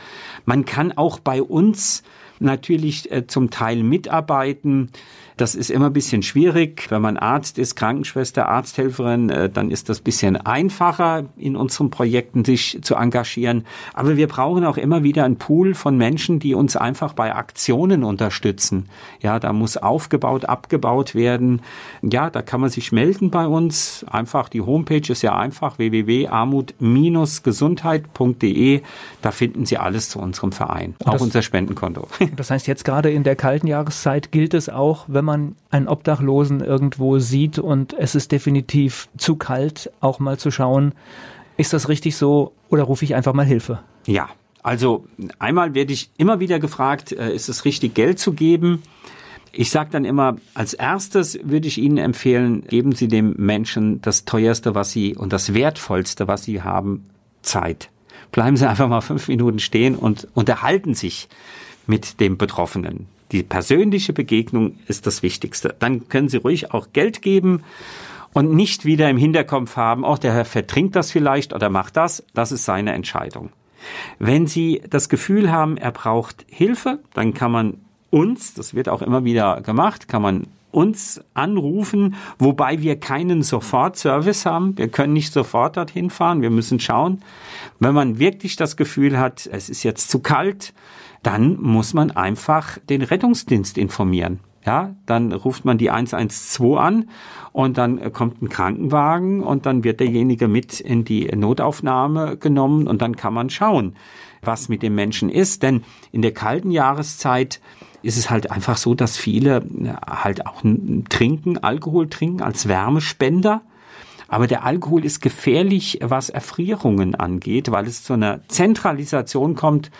Man kann auch bei uns natürlich äh, zum Teil mitarbeiten. Das ist immer ein bisschen schwierig. Wenn man Arzt ist, Krankenschwester, Arzthelferin, äh, dann ist das ein bisschen einfacher, in unseren Projekten sich zu engagieren. Aber wir brauchen auch immer wieder einen Pool von Menschen, die uns einfach bei Aktionen unterstützen. Ja, da muss aufgebaut, abgebaut werden. Ja, da kann man sich melden bei uns. Einfach, die Homepage ist ja einfach www.armut-gesundheit.de. Da finden Sie alles zu unserem Verein. Auch unser Spendenkonto. Das heißt, jetzt gerade in der kalten Jahreszeit gilt es auch, wenn man einen Obdachlosen irgendwo sieht und es ist definitiv zu kalt, auch mal zu schauen, ist das richtig so oder rufe ich einfach mal Hilfe? Ja, also einmal werde ich immer wieder gefragt, äh, ist es richtig, Geld zu geben? Ich sage dann immer, als erstes würde ich Ihnen empfehlen, geben Sie dem Menschen das teuerste, was Sie und das wertvollste, was Sie haben, Zeit. Bleiben Sie einfach mal fünf Minuten stehen und unterhalten sich mit dem Betroffenen. Die persönliche Begegnung ist das Wichtigste. Dann können Sie ruhig auch Geld geben und nicht wieder im Hinterkopf haben, auch der Herr vertrinkt das vielleicht oder macht das. Das ist seine Entscheidung. Wenn Sie das Gefühl haben, er braucht Hilfe, dann kann man uns, das wird auch immer wieder gemacht, kann man uns anrufen, wobei wir keinen Sofortservice haben. Wir können nicht sofort dorthin fahren. Wir müssen schauen. Wenn man wirklich das Gefühl hat, es ist jetzt zu kalt, dann muss man einfach den Rettungsdienst informieren. Ja, dann ruft man die 112 an und dann kommt ein Krankenwagen und dann wird derjenige mit in die Notaufnahme genommen und dann kann man schauen, was mit dem Menschen ist. Denn in der kalten Jahreszeit ist es halt einfach so, dass viele halt auch trinken, Alkohol trinken als Wärmespender. Aber der Alkohol ist gefährlich, was Erfrierungen angeht, weil es zu einer Zentralisation kommt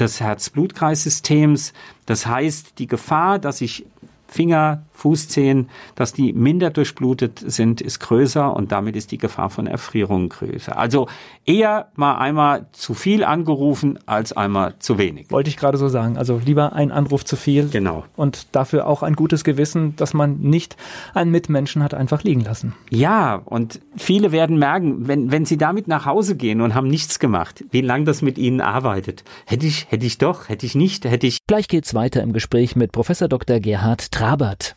des Herz-Blut-Kreissystems. Das heißt, die Gefahr, dass ich Finger, Fußzehen, dass die minder durchblutet sind, ist größer und damit ist die Gefahr von Erfrierungen größer. Also eher mal einmal zu viel angerufen als einmal zu wenig. Wollte ich gerade so sagen. Also lieber ein Anruf zu viel. Genau. Und dafür auch ein gutes Gewissen, dass man nicht einen Mitmenschen hat einfach liegen lassen. Ja, und viele werden merken, wenn, wenn sie damit nach Hause gehen und haben nichts gemacht, wie lange das mit ihnen arbeitet. Hätte ich, hätte ich doch, hätte ich nicht, hätte ich. Gleich geht's weiter im Gespräch mit Professor Dr. Gerhard Trabert.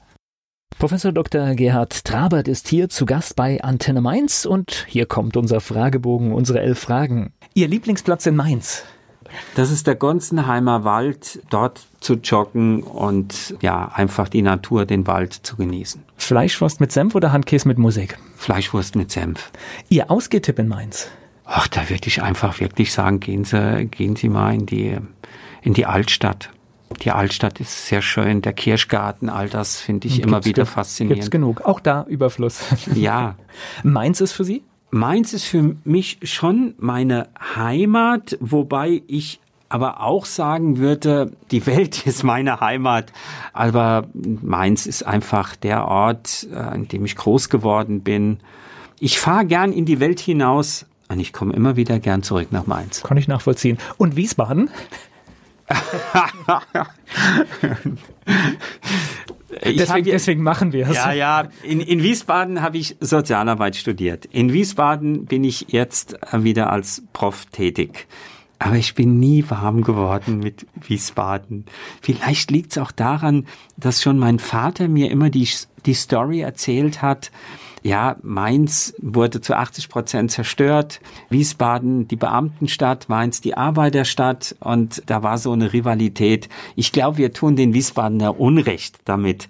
Professor Dr. Gerhard Trabert ist hier zu Gast bei Antenne Mainz und hier kommt unser Fragebogen, unsere elf Fragen. Ihr Lieblingsplatz in Mainz? Das ist der Gonzenheimer Wald, dort zu joggen und ja, einfach die Natur, den Wald zu genießen. Fleischwurst mit Senf oder Handkäse mit Musik? Fleischwurst mit Senf. Ihr Ausgehtipp in Mainz? Ach, da würde ich einfach wirklich sagen, gehen Sie, gehen Sie mal in die, in die Altstadt. Die Altstadt ist sehr schön, der Kirschgarten, all das finde ich immer wieder faszinierend. Gibt's genug, auch da Überfluss. Ja. Mainz ist für Sie? Mainz ist für mich schon meine Heimat, wobei ich aber auch sagen würde, die Welt ist meine Heimat, aber Mainz ist einfach der Ort, äh, in dem ich groß geworden bin. Ich fahre gern in die Welt hinaus und ich komme immer wieder gern zurück nach Mainz. Kann ich nachvollziehen. Und Wiesbaden? Deswegen, deswegen, machen wir es. Ja, ja. In, in Wiesbaden habe ich Sozialarbeit studiert. In Wiesbaden bin ich jetzt wieder als Prof tätig. Aber ich bin nie warm geworden mit Wiesbaden. Vielleicht liegt es auch daran, dass schon mein Vater mir immer die, die Story erzählt hat, ja, Mainz wurde zu 80 Prozent zerstört, Wiesbaden die Beamtenstadt, Mainz die Arbeiterstadt und da war so eine Rivalität. Ich glaube, wir tun den Wiesbadener Unrecht damit.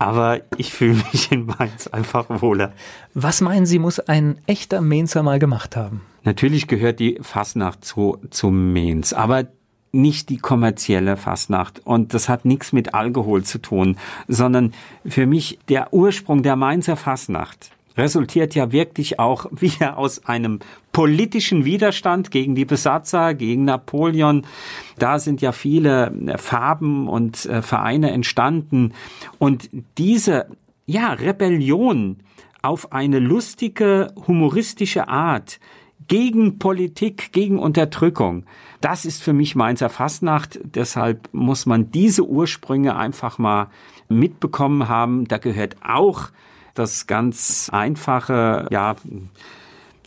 Aber ich fühle mich in Mainz einfach wohler. Was meinen Sie, muss ein echter Mainzer mal gemacht haben? Natürlich gehört die Fasnacht zu, zu Mainz. Aber nicht die kommerzielle Fastnacht. Und das hat nichts mit Alkohol zu tun, sondern für mich der Ursprung der Mainzer Fastnacht resultiert ja wirklich auch wieder aus einem politischen Widerstand gegen die Besatzer, gegen Napoleon. Da sind ja viele äh, Farben und äh, Vereine entstanden. Und diese, ja, Rebellion auf eine lustige, humoristische Art gegen Politik, gegen Unterdrückung, das ist für mich Mainzer Fastnacht. Deshalb muss man diese Ursprünge einfach mal mitbekommen haben. Da gehört auch das ganz einfache, ja,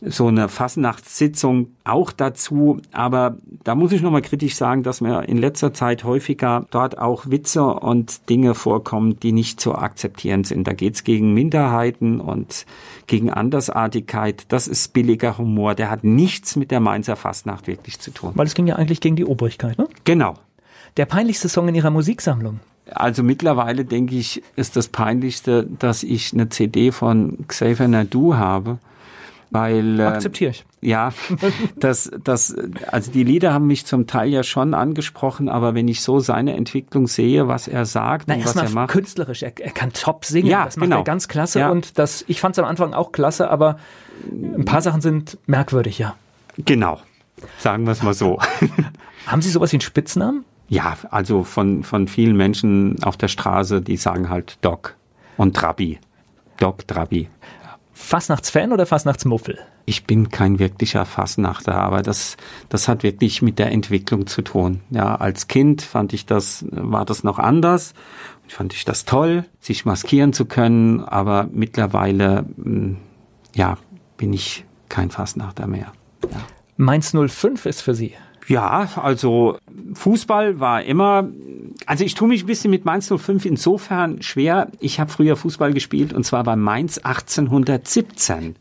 so eine Fasnachtssitzung auch dazu. Aber da muss ich nochmal kritisch sagen, dass mir in letzter Zeit häufiger dort auch Witze und Dinge vorkommen, die nicht zu akzeptieren sind. Da geht's gegen Minderheiten und gegen Andersartigkeit. Das ist billiger Humor. Der hat nichts mit der Mainzer Fastnacht wirklich zu tun. Weil es ging ja eigentlich gegen die Obrigkeit, ne? Genau. Der peinlichste Song in Ihrer Musiksammlung? Also mittlerweile denke ich, ist das Peinlichste, dass ich eine CD von Xavier Nadu habe weil äh, akzeptiere ich. Ja, das, das, also die Lieder haben mich zum Teil ja schon angesprochen, aber wenn ich so seine Entwicklung sehe, was er sagt Na, und was er macht, künstlerisch, er, er, kann top singen, ja, das macht genau. er ganz klasse ja. und das, ich fand es am Anfang auch klasse, aber ein paar Sachen sind merkwürdig, ja. Genau, sagen wir es mal so. haben Sie sowas wie einen Spitznamen? Ja, also von von vielen Menschen auf der Straße, die sagen halt Doc und Trabi, Doc Trabi. Fastnachtsfan oder Fastnachtsmuffel? Ich bin kein wirklicher Fassnachter, aber das, das hat wirklich mit der Entwicklung zu tun. Ja, als Kind fand ich das, war das noch anders. Fand ich das toll, sich maskieren zu können, aber mittlerweile, hm, ja, bin ich kein Fassnachter mehr. Ja. Mainz 05 ist für Sie ja, also Fußball war immer, also ich tue mich ein bisschen mit Mainz 05 insofern schwer. Ich habe früher Fußball gespielt und zwar bei Mainz 1817.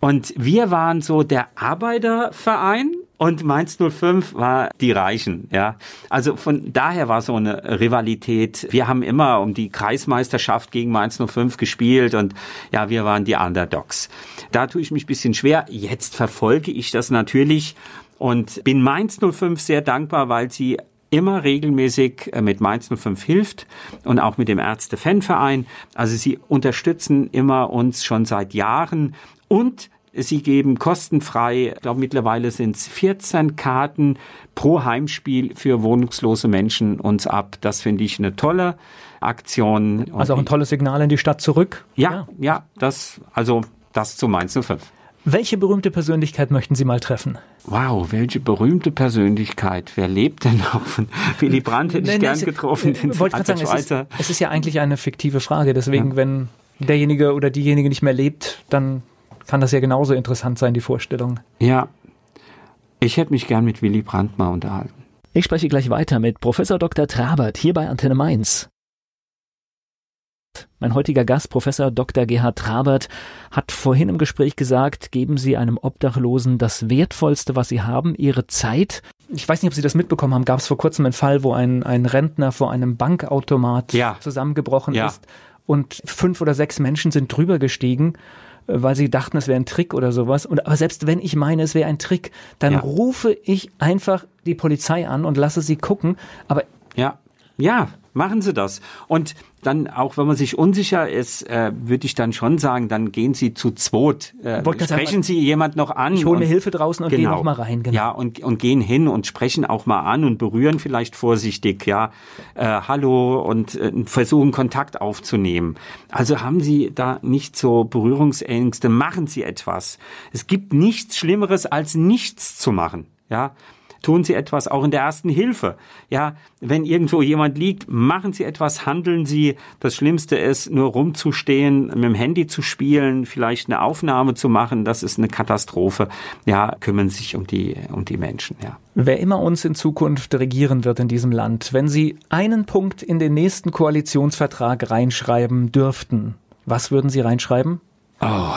Und wir waren so der Arbeiterverein und Mainz 05 war die Reichen, ja. Also von daher war so eine Rivalität. Wir haben immer um die Kreismeisterschaft gegen Mainz 05 gespielt und ja, wir waren die Underdogs. Da tue ich mich ein bisschen schwer. Jetzt verfolge ich das natürlich und bin Mainz 05 sehr dankbar, weil sie immer regelmäßig äh, mit Mainz 05 hilft und auch mit dem Ärzte-Fan-Verein. Also sie unterstützen immer uns schon seit Jahren und Sie geben kostenfrei, ich glaube mittlerweile sind es 14 Karten pro Heimspiel für wohnungslose Menschen uns ab. Das finde ich eine tolle Aktion. Also auch ein tolles Signal in die Stadt zurück. Ja, ja, ja das, also das zu Mainz 05. Welche berühmte Persönlichkeit möchten Sie mal treffen? Wow, welche berühmte Persönlichkeit? Wer lebt denn noch? Willy Brandt hätte ich gern getroffen. Den wollte sagen, es ist, es ist ja eigentlich eine fiktive Frage. Deswegen, ja. wenn derjenige oder diejenige nicht mehr lebt, dann kann das ja genauso interessant sein, die Vorstellung. Ja, ich hätte mich gern mit Willy Brandt mal unterhalten. Ich spreche gleich weiter mit Professor Dr. Trabert hier bei Antenne Mainz. Mein heutiger Gast, Professor Dr. Gerhard Trabert, hat vorhin im Gespräch gesagt, geben Sie einem Obdachlosen das Wertvollste, was Sie haben, Ihre Zeit. Ich weiß nicht, ob Sie das mitbekommen haben. Gab es vor kurzem einen Fall, wo ein, ein Rentner vor einem Bankautomat ja. zusammengebrochen ja. ist und fünf oder sechs Menschen sind drüber gestiegen weil sie dachten, es wäre ein Trick oder sowas. Und aber selbst wenn ich meine, es wäre ein Trick, dann ja. rufe ich einfach die Polizei an und lasse sie gucken. Aber ja, ja, machen Sie das. Und dann auch, wenn man sich unsicher ist, äh, würde ich dann schon sagen, dann gehen Sie zu zweit. Äh, sprechen Sie jemand noch an. Ich hole mir Hilfe draußen und genau, gehe noch mal rein. Genau. Ja, und, und gehen hin und sprechen auch mal an und berühren vielleicht vorsichtig, ja, äh, hallo und äh, versuchen Kontakt aufzunehmen. Also haben Sie da nicht so Berührungsängste, machen Sie etwas. Es gibt nichts Schlimmeres, als nichts zu machen. Ja, tun Sie etwas auch in der ersten Hilfe. Ja, wenn irgendwo jemand liegt, machen Sie etwas, handeln Sie. Das Schlimmste ist, nur rumzustehen, mit dem Handy zu spielen, vielleicht eine Aufnahme zu machen, das ist eine Katastrophe. Ja, kümmern Sie sich um die, um die Menschen, ja. Wer immer uns in Zukunft regieren wird in diesem Land, wenn Sie einen Punkt in den nächsten Koalitionsvertrag reinschreiben dürften, was würden Sie reinschreiben? Oh,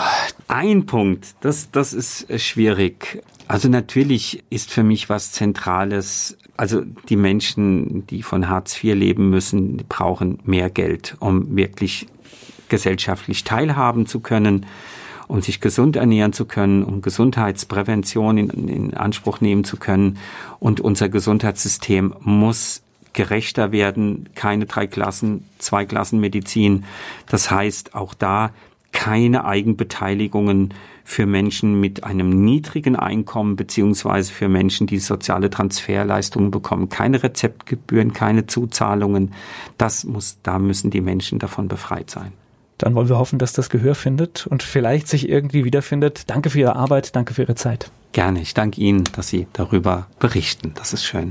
ein Punkt, das, das ist schwierig. Also natürlich ist für mich was Zentrales. Also die Menschen, die von Hartz IV leben müssen, brauchen mehr Geld, um wirklich gesellschaftlich teilhaben zu können, um sich gesund ernähren zu können, um Gesundheitsprävention in, in Anspruch nehmen zu können. Und unser Gesundheitssystem muss gerechter werden, keine drei Klassen, zwei Klassen Medizin. Das heißt, auch da keine Eigenbeteiligungen für Menschen mit einem niedrigen Einkommen beziehungsweise für Menschen, die soziale Transferleistungen bekommen. Keine Rezeptgebühren, keine Zuzahlungen. Das muss, da müssen die Menschen davon befreit sein. Dann wollen wir hoffen, dass das Gehör findet und vielleicht sich irgendwie wiederfindet. Danke für Ihre Arbeit, danke für Ihre Zeit. Gerne. Ich danke Ihnen, dass Sie darüber berichten. Das ist schön.